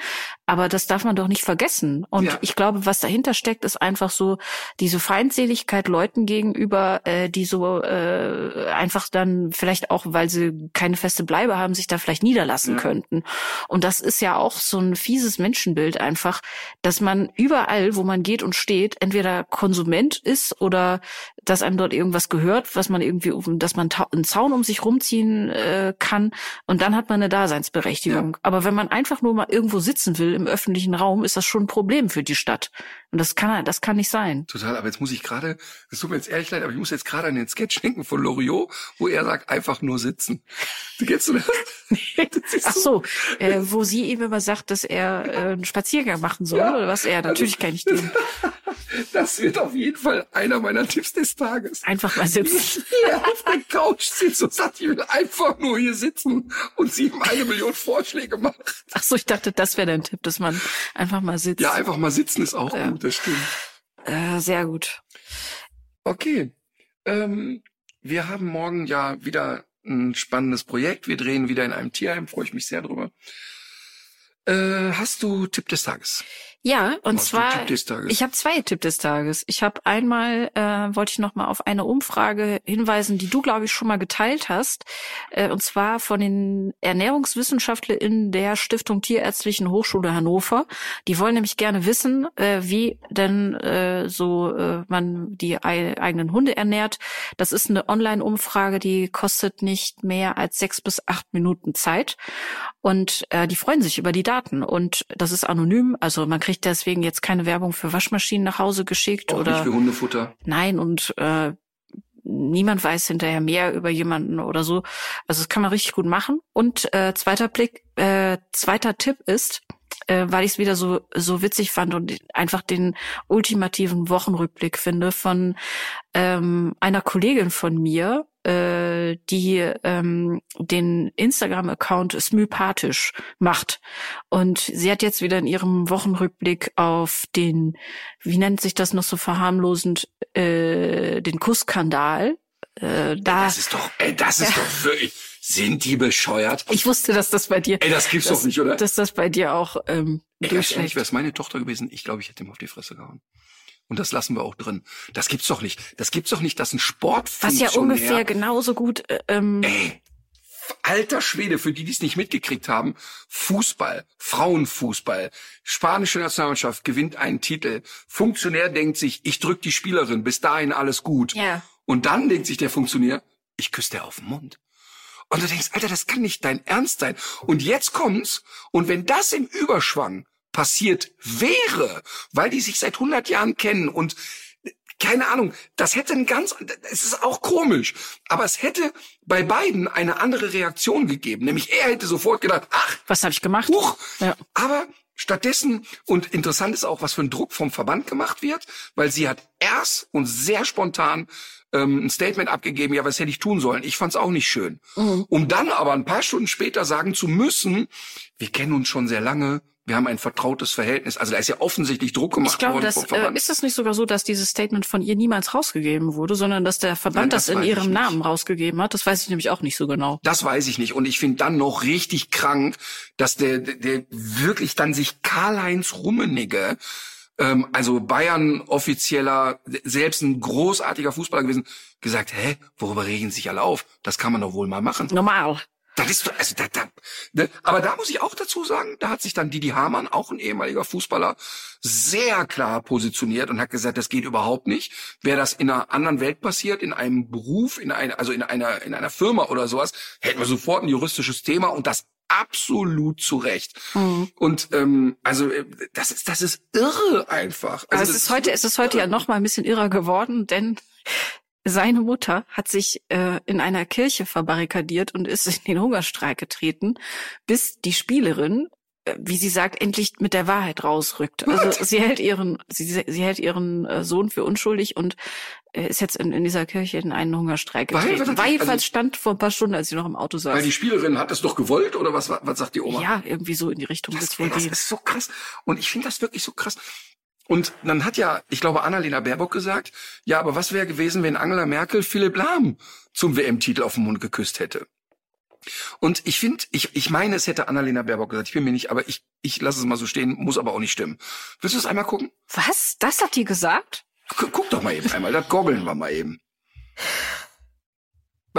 aber das darf man doch nicht vergessen. Und Ja. ich glaube, was dahinter steckt, ist einfach so diese Feindseligkeit Leuten gegenüber, äh, die so äh, einfach dann vielleicht auch, weil sie keine feste Bleibe haben, sich da vielleicht niederlassen ja. könnten. Und das ist ja auch so ein fieses Menschenbild einfach, dass man überall, wo man geht und steht, entweder Konsument ist oder dass einem dort irgendwas gehört, was man irgendwie, dass man einen Zaun um sich rumziehen äh, kann und dann hat man eine Daseinsberechtigung. Ja. Aber wenn man einfach nur mal irgendwo sitzen will im öffentlichen Raum, ist das schon ein Problem für die Stadt. Und das kann, das kann nicht sein. Total, aber jetzt muss ich gerade, es tut mir jetzt ehrlich leid, aber ich muss jetzt gerade an den Sketch denken von Loriot, wo er sagt, einfach nur sitzen. Kennst du das? Ach so, äh, wo sie ihm immer sagt, dass er äh, einen Spaziergang machen soll, ja. oder was er? Natürlich also, kann ich den. Das wird auf jeden Fall einer meiner Tipps des Tages. Einfach mal sitzen. Hier auf der Couch sitzt und sagt, ich will einfach nur hier sitzen und sie ihm eine Million Vorschläge macht. Ach so, ich dachte, das wäre dein Tipp, dass man einfach mal sitzt. Ja, einfach mal sitzen ist auch ja. gut, das stimmt. Äh, sehr gut. Okay. Ähm, wir haben morgen ja wieder ein spannendes Projekt. Wir drehen wieder in einem Tierheim, freue ich mich sehr drüber. Äh, hast du Tipp des Tages? Ja, und Was zwar, ich habe zwei Tipp des Tages. Ich habe einmal, äh, wollte ich noch mal auf eine Umfrage hinweisen, die du, glaube ich, schon mal geteilt hast, äh, und zwar von den ErnährungswissenschaftlerInnen der Stiftung Tierärztlichen Hochschule Hannover. Die wollen nämlich gerne wissen, äh, wie denn äh, so äh, man die eigenen Hunde ernährt. Das ist eine Online-Umfrage, die kostet nicht mehr als sechs bis acht Minuten Zeit. Und äh, die freuen sich über die Daten. Und das ist anonym, also man kriegt kriegt deswegen jetzt keine Werbung für Waschmaschinen nach Hause geschickt Auch oder nicht für Hundefutter. Nein und äh, niemand weiß hinterher mehr über jemanden oder so. Also das kann man richtig gut machen. Und äh, zweiter Blick, äh, zweiter Tipp ist, äh, weil ich es wieder so so witzig fand und einfach den ultimativen Wochenrückblick finde von ähm, einer Kollegin von mir, äh, die ähm, den Instagram-Account Smypathisch macht. Und sie hat jetzt wieder in ihrem Wochenrückblick auf den, wie nennt sich das noch so verharmlosend, äh, den Kussskandal. Äh, da, das ist doch, ey, das ist ja. doch wirklich. Sind die bescheuert? Ich wusste, dass das bei dir. Ey, das gibt's dass, doch nicht, oder? Dass das bei dir auch ähm, Ey, ganz ehrlich, wäre es meine Tochter gewesen, ich glaube, ich hätte ihm auf die Fresse gehauen. Und das lassen wir auch drin. Das gibt's doch nicht. Das gibt's doch nicht, dass ein Sportfunktionär... Was ja ungefähr genauso gut... Äh, ähm Ey, alter Schwede, für die, die es nicht mitgekriegt haben, Fußball, Frauenfußball, spanische Nationalmannschaft gewinnt einen Titel. Funktionär denkt sich, ich drück die Spielerin, bis dahin alles gut. Ja. Und dann denkt sich der Funktionär, ich küsse der auf den Mund. Und du denkst, Alter, das kann nicht dein Ernst sein. Und jetzt kommt's, und wenn das im Überschwang passiert wäre, weil die sich seit 100 Jahren kennen und keine Ahnung, das hätte ein ganz, es ist auch komisch, aber es hätte bei beiden eine andere Reaktion gegeben. Nämlich er hätte sofort gedacht, ach, was habe ich gemacht? Huch. Ja. Aber stattdessen, und interessant ist auch, was für ein Druck vom Verband gemacht wird, weil sie hat erst und sehr spontan ähm, ein Statement abgegeben, ja, was hätte ich tun sollen? Ich fand's auch nicht schön. Mhm. Um dann aber ein paar Stunden später sagen zu müssen, wir kennen uns schon sehr lange, wir haben ein vertrautes Verhältnis. Also da ist ja offensichtlich Druck gemacht ich glaube, worden. Das, vom Verband. Äh, ist das nicht sogar so, dass dieses Statement von ihr niemals rausgegeben wurde, sondern dass der Verband Nein, das, das in ihrem Namen rausgegeben hat? Das weiß ich nämlich auch nicht so genau. Das weiß ich nicht. Und ich finde dann noch richtig krank, dass der, der, der wirklich dann sich Karl-Heinz Rummenigge ähm, also Bayern offizieller, selbst ein großartiger Fußballer gewesen, gesagt, hä, worüber regen sich alle auf? Das kann man doch wohl mal machen. Normal. Das ist, also da, da, ne? aber da muss ich auch dazu sagen, da hat sich dann Didi Hamann, auch ein ehemaliger Fußballer, sehr klar positioniert und hat gesagt, das geht überhaupt nicht. Wäre das in einer anderen Welt passiert, in einem Beruf, in einer, also in einer, in einer Firma oder sowas, hätten wir sofort ein juristisches Thema und das absolut zu Recht. Mhm. Und ähm, also äh, das ist das ist irre einfach. Also es ist heute es ist heute ja noch mal ein bisschen irrer geworden, denn seine Mutter hat sich äh, in einer Kirche verbarrikadiert und ist in den Hungerstreik getreten, bis die Spielerin, äh, wie sie sagt, endlich mit der Wahrheit rausrückt. Also sie hält ihren, sie, sie hält ihren äh, Sohn für unschuldig und äh, ist jetzt in, in dieser Kirche in einen Hungerstreik getreten. Weil, also, stand vor ein paar Stunden, als sie noch im Auto saß. Weil die Spielerin hat das doch gewollt oder was, was sagt die Oma? Ja, irgendwie so in die Richtung. Das, das ist so krass. Und ich finde das wirklich so krass. Und dann hat ja, ich glaube, Annalena Baerbock gesagt, ja, aber was wäre gewesen, wenn Angela Merkel Philipp Lahm zum WM-Titel auf den Mund geküsst hätte? Und ich finde, ich, ich meine, es hätte Annalena Baerbock gesagt. Ich bin mir nicht, aber ich, ich lasse es mal so stehen, muss aber auch nicht stimmen. Willst du es einmal gucken? Was? Das hat die gesagt? Guck, doch mal eben einmal, das goggeln wir mal eben.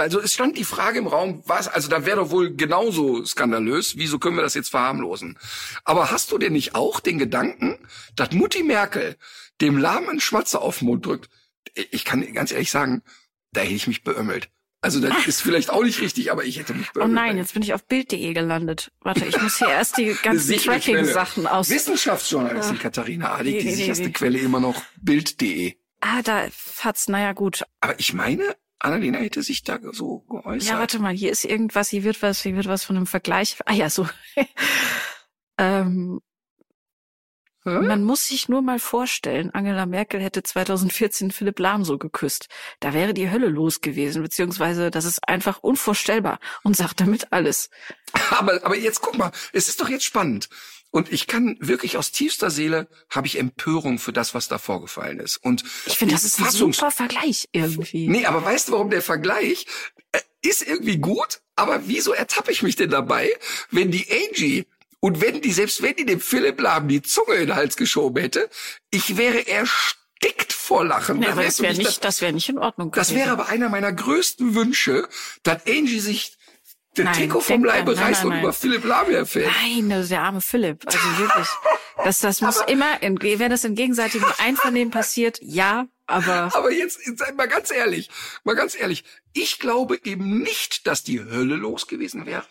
Also es stand die Frage im Raum, was, also da wäre doch wohl genauso skandalös, wieso können wir das jetzt verharmlosen? Aber hast du denn nicht auch den Gedanken, dass Mutti Merkel dem lahmen Schmatzer auf den Mund drückt? Ich kann ganz ehrlich sagen, da hätte ich mich beömmelt. Also das ist vielleicht auch nicht richtig, aber ich hätte mich Oh nein, jetzt bin ich auf Bild.de gelandet. Warte, ich muss hier erst die ganzen Tracking-Sachen aus. Wissenschaftsjournalistin ja. Katharina Adig, die sicherste. Quelle immer noch Bild.de. Ah, da hat's, naja gut. Aber ich meine, Annalena hätte sich da so geäußert. Ja, warte mal, hier ist irgendwas, hier wird was, hier wird was von einem Vergleich. Ah ja, so. ähm, man muss sich nur mal vorstellen, Angela Merkel hätte 2014 Philipp Lahm so geküsst. Da wäre die Hölle los gewesen, beziehungsweise das ist einfach unvorstellbar und sagt damit alles. Aber, aber jetzt guck mal, es ist doch jetzt spannend. Und ich kann wirklich aus tiefster Seele habe ich Empörung für das, was da vorgefallen ist. Und ich finde, das ist ein super Vergleich irgendwie. Nee, aber weißt du, warum der Vergleich äh, ist irgendwie gut? Aber wieso ertappe ich mich denn dabei, wenn die Angie und wenn die, selbst wenn die dem Philipp Lahm die Zunge in den Hals geschoben hätte, ich wäre erstickt vor Lachen. Ja, aber das wäre nicht, das, das wäre nicht in Ordnung. Das wäre aber einer meiner größten Wünsche, dass Angie sich den nein, Trikot vom Leibe nein, reißt nein, und über Philipp Lahm herfällt. Nein, das ist der arme Philipp. Also wirklich. Das, das muss aber, immer, in, wenn das in gegenseitigem Einvernehmen passiert, ja, aber. Aber jetzt, jetzt mal ganz ehrlich, mal ganz ehrlich. Ich glaube eben nicht, dass die Hölle los gewesen wäre.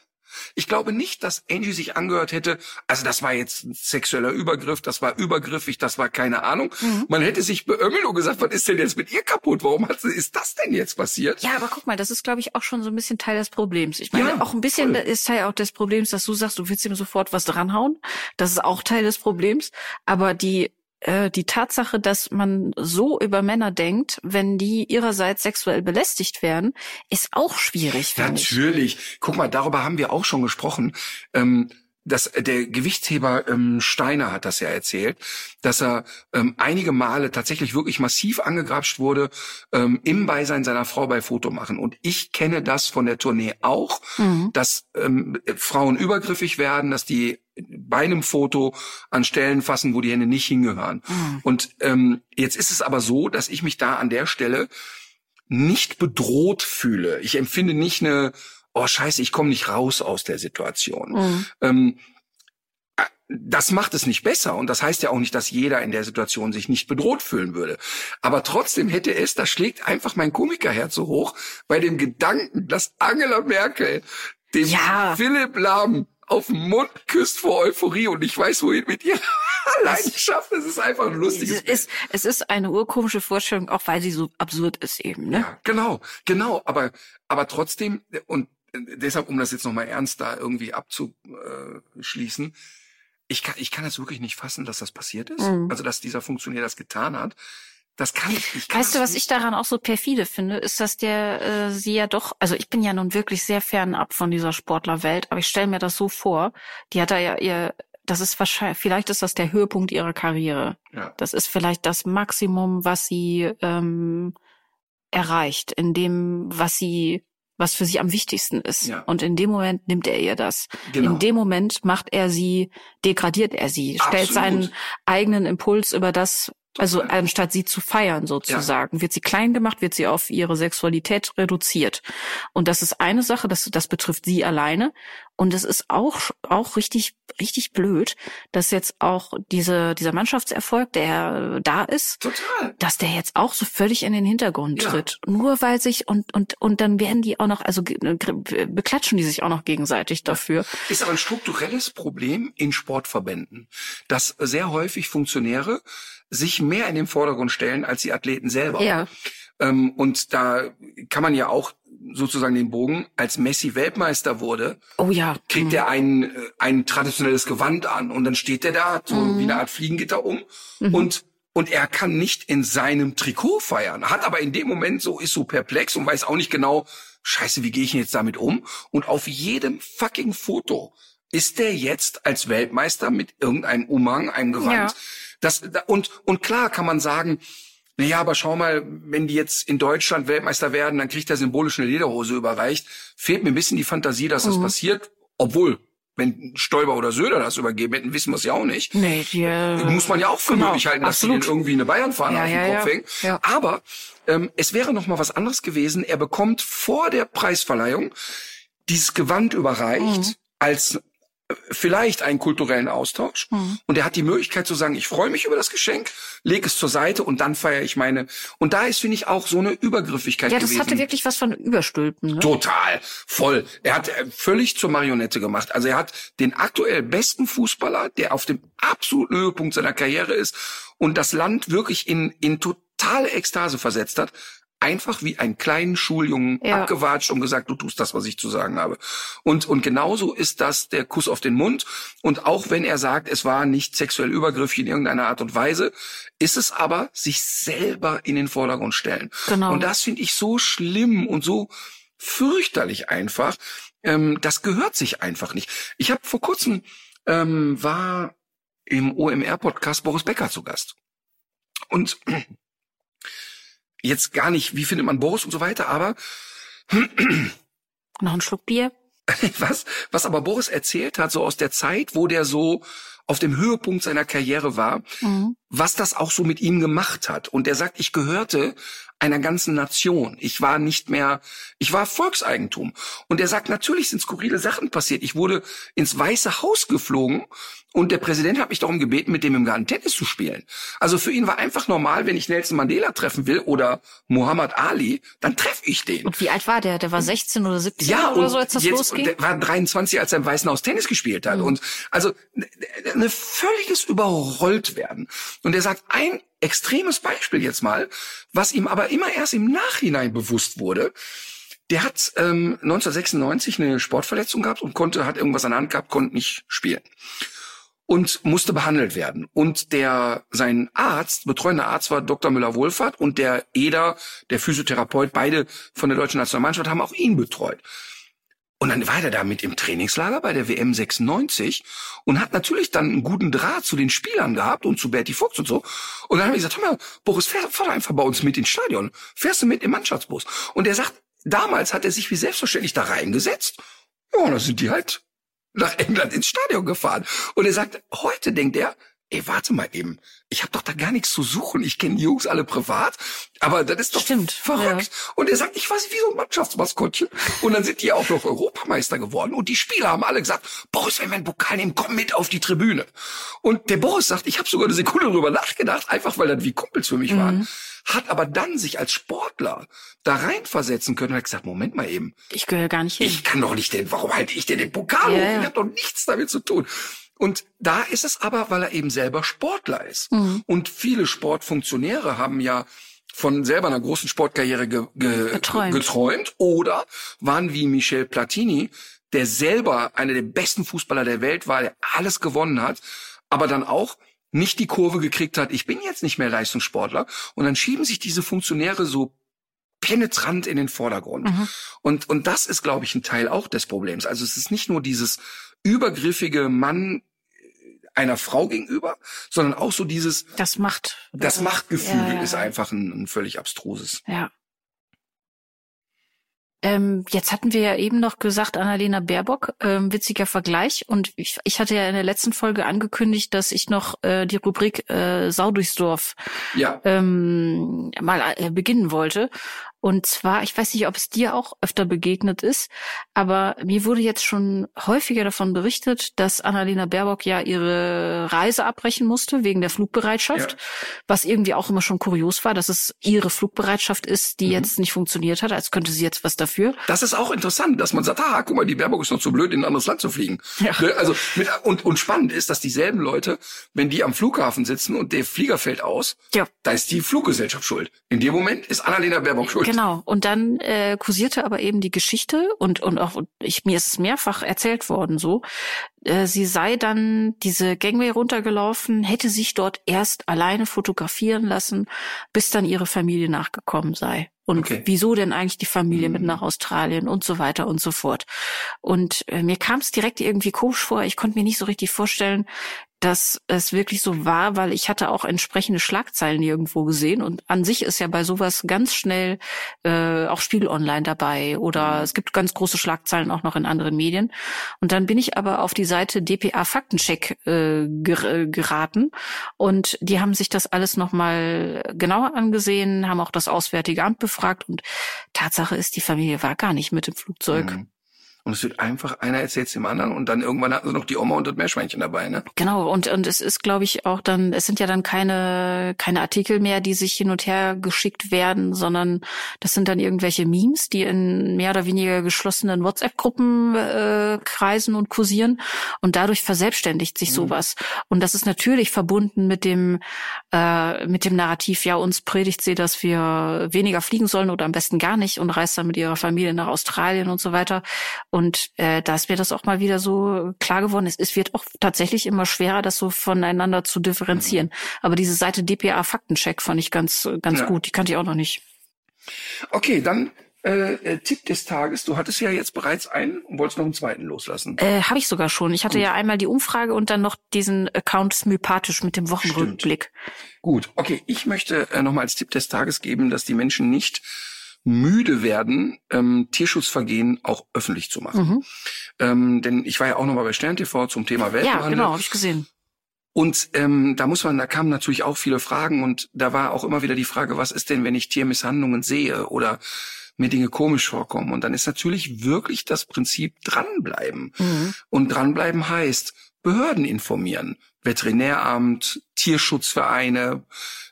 Ich glaube nicht, dass Angie sich angehört hätte, also das war jetzt ein sexueller Übergriff, das war übergriffig, das war keine Ahnung. Mhm. Man hätte sich beömmelt und gesagt, was ist denn jetzt mit ihr kaputt? Warum hat, ist das denn jetzt passiert? Ja, aber guck mal, das ist, glaube ich, auch schon so ein bisschen Teil des Problems. Ich meine, ja, auch ein bisschen voll. ist Teil auch des Problems, dass du sagst, du willst ihm sofort was dranhauen. Das ist auch Teil des Problems. Aber die die Tatsache, dass man so über Männer denkt, wenn die ihrerseits sexuell belästigt werden, ist auch schwierig. Natürlich. Ich. Guck mal, darüber haben wir auch schon gesprochen. Ähm das, der Gewichtsheber ähm, Steiner hat das ja erzählt, dass er ähm, einige Male tatsächlich wirklich massiv angegrapscht wurde ähm, im Beisein seiner Frau bei Fotomachen. Und ich kenne das von der Tournee auch, mhm. dass ähm, Frauen übergriffig werden, dass die bei einem Foto an Stellen fassen, wo die Hände nicht hingehören. Mhm. Und ähm, jetzt ist es aber so, dass ich mich da an der Stelle nicht bedroht fühle. Ich empfinde nicht eine oh scheiße, ich komme nicht raus aus der Situation. Mhm. Ähm, äh, das macht es nicht besser und das heißt ja auch nicht, dass jeder in der Situation sich nicht bedroht fühlen würde. Aber trotzdem hätte es, da schlägt einfach mein Komikerherz so hoch bei dem Gedanken, dass Angela Merkel dem ja. Philipp Lahm auf den Mund küsst vor Euphorie und ich weiß, wohin mit ihr. Leidenschaft, es ist einfach ein lustiges. Es ist, es ist eine urkomische Vorstellung, auch weil sie so absurd ist eben, ne? Ja, genau, genau, aber, aber trotzdem, und deshalb, um das jetzt nochmal ernst da irgendwie abzuschließen, ich kann, ich kann das wirklich nicht fassen, dass das passiert ist. Mhm. Also, dass dieser Funktionär das getan hat. Das kann ich, ich kann Weißt du, was nicht. ich daran auch so perfide finde, ist, dass der äh, sie ja doch, also ich bin ja nun wirklich sehr fernab von dieser Sportlerwelt, aber ich stelle mir das so vor, die hat da ja ihr, das ist wahrscheinlich, vielleicht ist das der Höhepunkt ihrer Karriere. Ja. Das ist vielleicht das Maximum, was sie ähm, erreicht, in dem, was sie was für sie am wichtigsten ist. Ja. Und in dem Moment nimmt er ihr das. Genau. In dem Moment macht er sie, degradiert er sie, Absolut. stellt seinen eigenen Impuls über das, also anstatt sie zu feiern sozusagen, ja. wird sie klein gemacht, wird sie auf ihre Sexualität reduziert. Und das ist eine Sache, das, das betrifft sie alleine. Und es ist auch, auch richtig, richtig blöd, dass jetzt auch diese, dieser Mannschaftserfolg, der da ist, Total. dass der jetzt auch so völlig in den Hintergrund ja. tritt. Nur weil sich, und, und, und dann werden die auch noch, also beklatschen die sich auch noch gegenseitig dafür. Ist aber ein strukturelles Problem in Sportverbänden, dass sehr häufig Funktionäre sich mehr in den Vordergrund stellen als die Athleten selber. Ja. Ähm, und da kann man ja auch sozusagen den Bogen, als Messi Weltmeister wurde, oh ja. kriegt mhm. er ein, äh, ein traditionelles Gewand an und dann steht er da, so mhm. wie eine Art Fliegengitter um mhm. und und er kann nicht in seinem Trikot feiern, hat aber in dem Moment so, ist so perplex und weiß auch nicht genau, scheiße, wie gehe ich jetzt damit um? Und auf jedem fucking Foto ist der jetzt als Weltmeister mit irgendeinem Umhang, einem Gewand. Ja. Das, und, und klar kann man sagen, naja, aber schau mal, wenn die jetzt in Deutschland Weltmeister werden, dann kriegt er symbolisch eine Lederhose überreicht. Fehlt mir ein bisschen die Fantasie, dass das mhm. passiert, obwohl wenn Stoiber oder Söder das übergeben hätten, wissen wir es ja auch nicht. Nee, die, äh, Muss man ja auch für genau, möglich halten, dass absolut. sie denen irgendwie eine Bayernfahne Ja, auf den ja, Kopf ja. hängen. Ja. Aber ähm, es wäre noch mal was anderes gewesen. Er bekommt vor der Preisverleihung dieses Gewand überreicht Mhm. als vielleicht einen kulturellen Austausch. Mhm. Und er hat die Möglichkeit zu sagen, ich freue mich über das Geschenk, lege es zur Seite und dann feiere ich meine. Und da ist, finde ich, auch so eine Übergriffigkeit ja, das gewesen. hatte wirklich was von Überstülpen. Ne? Total, voll. Er hat äh, völlig zur Marionette gemacht. Also er hat den aktuell besten Fußballer, der auf dem absoluten Höhepunkt seiner Karriere ist und das Land wirklich in, in totale Ekstase versetzt hat, einfach wie einen kleinen Schuljungen Ja. abgewatscht und gesagt, du tust das, was ich zu sagen habe. Und, und genauso ist das der Kuss auf den Mund. Und auch wenn er sagt, es war nicht sexuell übergriffig in irgendeiner Art und Weise, ist es aber sich selber in den Vordergrund stellen. Genau. Und das finde ich so schlimm und so fürchterlich einfach. Ähm, das gehört sich einfach nicht. Ich habe vor kurzem ähm, war im OMR-Podcast Boris Becker zu Gast. Und jetzt gar nicht, wie findet man Boris und so weiter, aber Noch ein Schluck Bier. was, was aber Boris erzählt hat, so aus der Zeit, wo der so auf dem Höhepunkt seiner Karriere war, Mhm. was das auch so mit ihm gemacht hat. Und er sagt, ich gehörte einer ganzen Nation. Ich war nicht mehr, ich war Volkseigentum. Und er sagt, natürlich sind skurrile Sachen passiert. Ich wurde ins Weiße Haus geflogen und der Präsident hat mich darum gebeten, mit dem im Garten Tennis zu spielen. Also für ihn war einfach normal, wenn ich Nelson Mandela treffen will oder Muhammad Ali, dann treffe ich den. Und wie alt war der? Der war 16 oder 17 Ja, oder so, als das jetzt, losging? der war 23, als er im Weißen Haus Tennis gespielt hat. Und also eine völliges Überrolltwerden. Und er sagt, ein extremes Beispiel jetzt mal, was ihm aber immer erst im Nachhinein bewusst wurde. Der hat ähm, 1996 eine Sportverletzung gehabt und konnte, hat irgendwas an der Hand gehabt, konnte nicht spielen und musste behandelt werden. Und der, sein Arzt, betreuender Arzt war Dr. Müller-Wohlfahrt und der Eder, der Physiotherapeut, beide von der deutschen Nationalmannschaft haben auch ihn betreut. Und dann war er da mit im Trainingslager bei der WM 96 und hat natürlich dann einen guten Draht zu den Spielern gehabt und zu Berti Fuchs und so. Und dann haben wir gesagt, hör mal, Boris, fahr, fahr einfach bei uns mit ins Stadion. Fährst du mit im Mannschaftsbus? Und er sagt, damals hat er sich wie selbstverständlich da reingesetzt. Ja, und dann sind die halt nach England ins Stadion gefahren. Und er sagt, heute denkt er, ey, warte mal eben, ich habe doch da gar nichts zu suchen. Ich kenne die Jungs alle privat, aber das ist doch Stimmt, verrückt. Und er sagt, ich weiß wie so ein Mannschaftsmaskottchen. Und dann sind die auch noch Europameister geworden. Und die Spieler haben alle gesagt, Boris, wenn wir einen Pokal nehmen, komm mit auf die Tribüne. Und der Boris sagt, ich habe sogar eine Sekunde drüber nachgedacht, einfach weil das wie Kumpels für mich Mhm. waren. Hat aber dann sich als Sportler da reinversetzen können und hat gesagt, Moment mal eben, Ich gehöre gar nicht hin. ich kann doch nicht den, warum halte ich denn den Pokal Ja, hoch? ja. Ich habe doch nichts damit zu tun. Und da ist es aber, weil er eben selber Sportler ist. Mhm. Und viele Sportfunktionäre haben ja von selber einer großen Sportkarriere ge, ge, Geträumt. geträumt oder waren wie Michel Platini, der selber einer der besten Fußballer der Welt war, der alles gewonnen hat, aber dann auch nicht die Kurve gekriegt hat, ich bin jetzt nicht mehr Leistungssportler. Und dann schieben sich diese Funktionäre so penetrant in den Vordergrund. Und, und das ist, glaube ich, ein Teil auch des Problems. Also es ist nicht nur dieses übergriffige Mann einer Frau gegenüber, sondern auch so dieses, Das macht. das Machtgefühl Ja, ja, ist einfach ein, ein völlig abstruses. Ja. Ähm, jetzt hatten wir ja eben noch gesagt, Annalena Baerbock, ähm, witziger Vergleich. Und ich, ich hatte ja in der letzten Folge angekündigt, dass ich noch äh, die Rubrik äh, Sau durchs Dorf Ja, ähm, mal äh, beginnen wollte. Und zwar, ich weiß nicht, ob es dir auch öfter begegnet ist, aber mir wurde jetzt schon häufiger davon berichtet, dass Annalena Baerbock ja ihre Reise abbrechen musste wegen der Flugbereitschaft, Ja. was irgendwie auch immer schon kurios war, dass es ihre Flugbereitschaft ist, die Mhm. jetzt nicht funktioniert hat, als könnte sie jetzt was dafür. das ist auch interessant, dass man sagt, ah, guck mal, die Baerbock ist noch zu blöd, in ein anderes Land zu fliegen. Ja. Ne, Also mit, und, und spannend ist, dass dieselben Leute, wenn die am Flughafen sitzen und der Flieger fällt aus, Ja. da ist die Fluggesellschaft schuld. In dem Moment ist Annalena Baerbock schuld. Genau. Und dann äh, kursierte aber eben die Geschichte und und auch ich mir ist es mehrfach erzählt worden so. Äh, sie sei dann diese Gangway runtergelaufen, hätte sich dort erst alleine fotografieren lassen, bis dann ihre Familie nachgekommen sei. Und Okay. wieso denn eigentlich die Familie mit Mhm. nach Australien und so weiter und so fort. Und äh, mir kam es direkt irgendwie komisch vor. Ich konnte mir nicht so richtig vorstellen, dass es wirklich so war, weil ich hatte auch entsprechende Schlagzeilen irgendwo gesehen und an sich ist ja bei sowas ganz schnell äh, auch Spiegel Online dabei oder mhm. es gibt ganz große Schlagzeilen auch noch in anderen Medien. Und dann bin ich aber auf die Seite DPA Faktencheck äh, ger geraten und die haben sich das alles nochmal genauer angesehen, haben auch das Auswärtige Amt befragt und Tatsache ist, die Familie war gar nicht mit im Flugzeug. Mhm. Und es wird einfach, einer erzählt dem anderen und dann irgendwann hatten sie noch die Oma und das Meerschweinchen dabei, ne? Genau, und, und es ist, glaube ich, auch dann, es sind ja dann keine, keine Artikel mehr, die sich hin und her geschickt werden, sondern das sind dann irgendwelche Memes, die in mehr oder weniger geschlossenen WhatsApp-Gruppen äh, kreisen und kursieren. Und dadurch verselbstständigt sich mhm. sowas. Und das ist natürlich verbunden mit dem, äh, mit dem Narrativ, ja, uns predigt sie, dass wir weniger fliegen sollen oder am besten gar nicht und reist dann mit ihrer Familie nach Australien und so weiter. Und äh, da ist mir das auch mal wieder so klar geworden. Es, es wird auch tatsächlich immer schwerer, das so voneinander zu differenzieren. Aber diese Seite DPA Faktencheck fand ich ganz, ganz ja. gut. Die kannte ich auch noch nicht. Okay, dann äh, äh, Tipp des Tages. Du hattest ja jetzt bereits einen und wolltest noch einen zweiten loslassen. Äh, Habe ich sogar schon. Ich hatte Gut. ja einmal die Umfrage und dann noch diesen Account Smypathisch mit dem Wochenrückblick. Stimmt. Gut, okay. Ich möchte äh, nochmal als Tipp des Tages geben, dass die Menschen nicht müde werden, ähm, Tierschutzvergehen auch öffentlich zu machen. Mhm. Ähm, denn ich war ja auch noch mal bei Stern TV zum Thema Welpenhandel. Ja, genau, habe ich gesehen. Und ähm, da muss man, da kamen natürlich auch viele Fragen und da war auch immer wieder die Frage, was ist denn, wenn ich Tiermisshandlungen sehe oder mir Dinge komisch vorkommen? Und dann ist natürlich wirklich das Prinzip dranbleiben. Mhm. Und dranbleiben heißt Behörden informieren, Veterinäramt, Tierschutzvereine,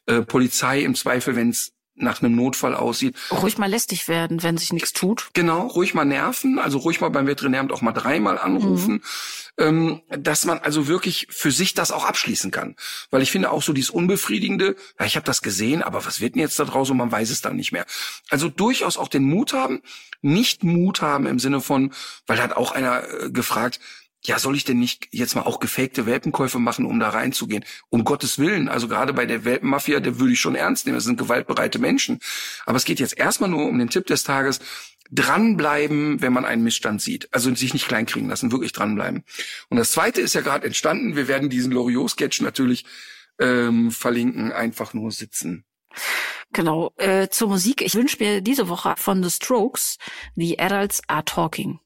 äh, Polizei im Zweifel, wenn es nach einem Notfall aussieht. Ruhig mal lästig werden, wenn sich nichts tut. Genau, ruhig mal nerven, also ruhig mal beim Veterinäramt auch mal dreimal anrufen, mhm. ähm, dass man also wirklich für sich das auch abschließen kann. Weil ich finde auch so dieses Unbefriedigende, ja, ich habe das gesehen, aber was wird denn jetzt da draus und man weiß es dann nicht mehr. Also durchaus auch den Mut haben, nicht Mut haben im Sinne von, weil hat auch einer äh, gefragt, ja, soll ich denn nicht jetzt mal auch gefakte Welpenkäufe machen, um da reinzugehen? Um Gottes Willen, also gerade bei der Welpenmafia, der würde ich schon ernst nehmen. Das sind gewaltbereite Menschen. Aber es geht jetzt erstmal nur um den Tipp des Tages. Dranbleiben, wenn man einen Missstand sieht. Also sich nicht kleinkriegen lassen, wirklich dranbleiben. Und das zweite ist ja gerade entstanden. Wir werden diesen Loriot-Sketch natürlich ähm, verlinken. Einfach nur sitzen. Genau. Äh, zur Musik. Ich wünsche mir diese Woche von The Strokes The Adults Are Talking.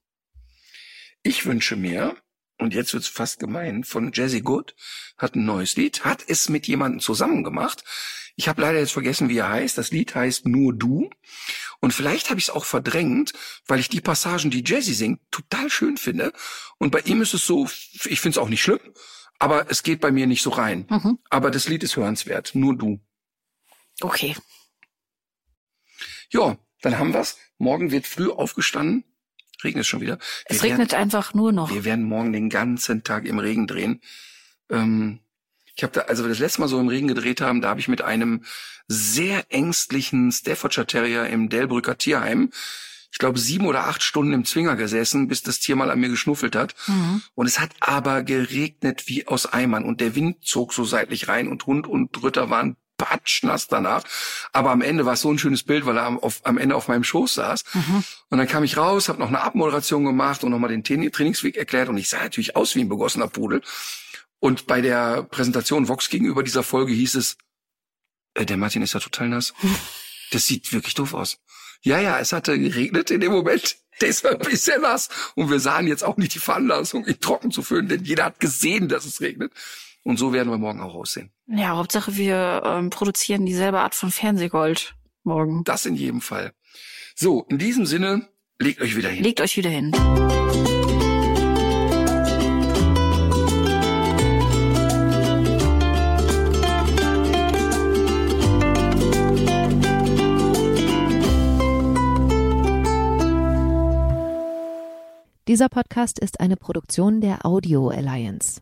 Ich wünsche mir und jetzt wird's fast gemein, von Jazzy Good, hat ein neues Lied, hat es mit jemandem zusammen gemacht. Ich habe leider jetzt vergessen, wie er heißt. Das Lied heißt Nur du. Und vielleicht habe ich es auch verdrängt, weil ich die Passagen, die Jazzy singt, total schön finde. Und bei ihm ist es so, ich finde es auch nicht schlimm, aber es geht bei mir nicht so rein. Mhm. Aber das Lied ist hörenswert. Nur du. Okay. Ja, dann haben wir's. Morgen wird früh aufgestanden regnet es schon wieder. Wir es regnet werden, einfach nur noch. Wir werden morgen den ganzen Tag im Regen drehen. Ähm, ich habe da, also wir das letzte Mal so im Regen gedreht haben, da habe ich mit einem sehr ängstlichen Staffordshire Terrier im Delbrücker Tierheim, ich glaube, sieben oder acht Stunden im Zwinger gesessen, bis das Tier mal an mir geschnuffelt hat. Mhm. Und es hat aber geregnet wie aus Eimern und der Wind zog so seitlich rein und Hund und Ritter waren patschnass danach. Aber am Ende war es so ein schönes Bild, weil er am, auf, am Ende auf meinem Schoß saß. Mhm. Und dann kam ich raus, habe noch eine Abmoderation gemacht und nochmal den Trainingsweg erklärt. Und ich sah natürlich aus wie ein begossener Pudel. Und bei der Präsentation Vox gegenüber dieser Folge hieß es, äh, der Martin ist ja total nass. Das sieht wirklich doof aus. Ja, ja, es hatte geregnet in dem Moment. Der ist bisschen nass. Und wir sahen jetzt auch nicht die Veranlassung, ihn trocken zu füllen, denn jeder hat gesehen, dass es regnet. Und so werden wir morgen auch aussehen. Ja, Hauptsache wir ähm, produzieren dieselbe Art von Fernsehgold morgen. Das in jedem Fall. So, in diesem Sinne, legt euch wieder hin. Legt euch wieder hin. Dieser Podcast ist eine Produktion der Audio Alliance.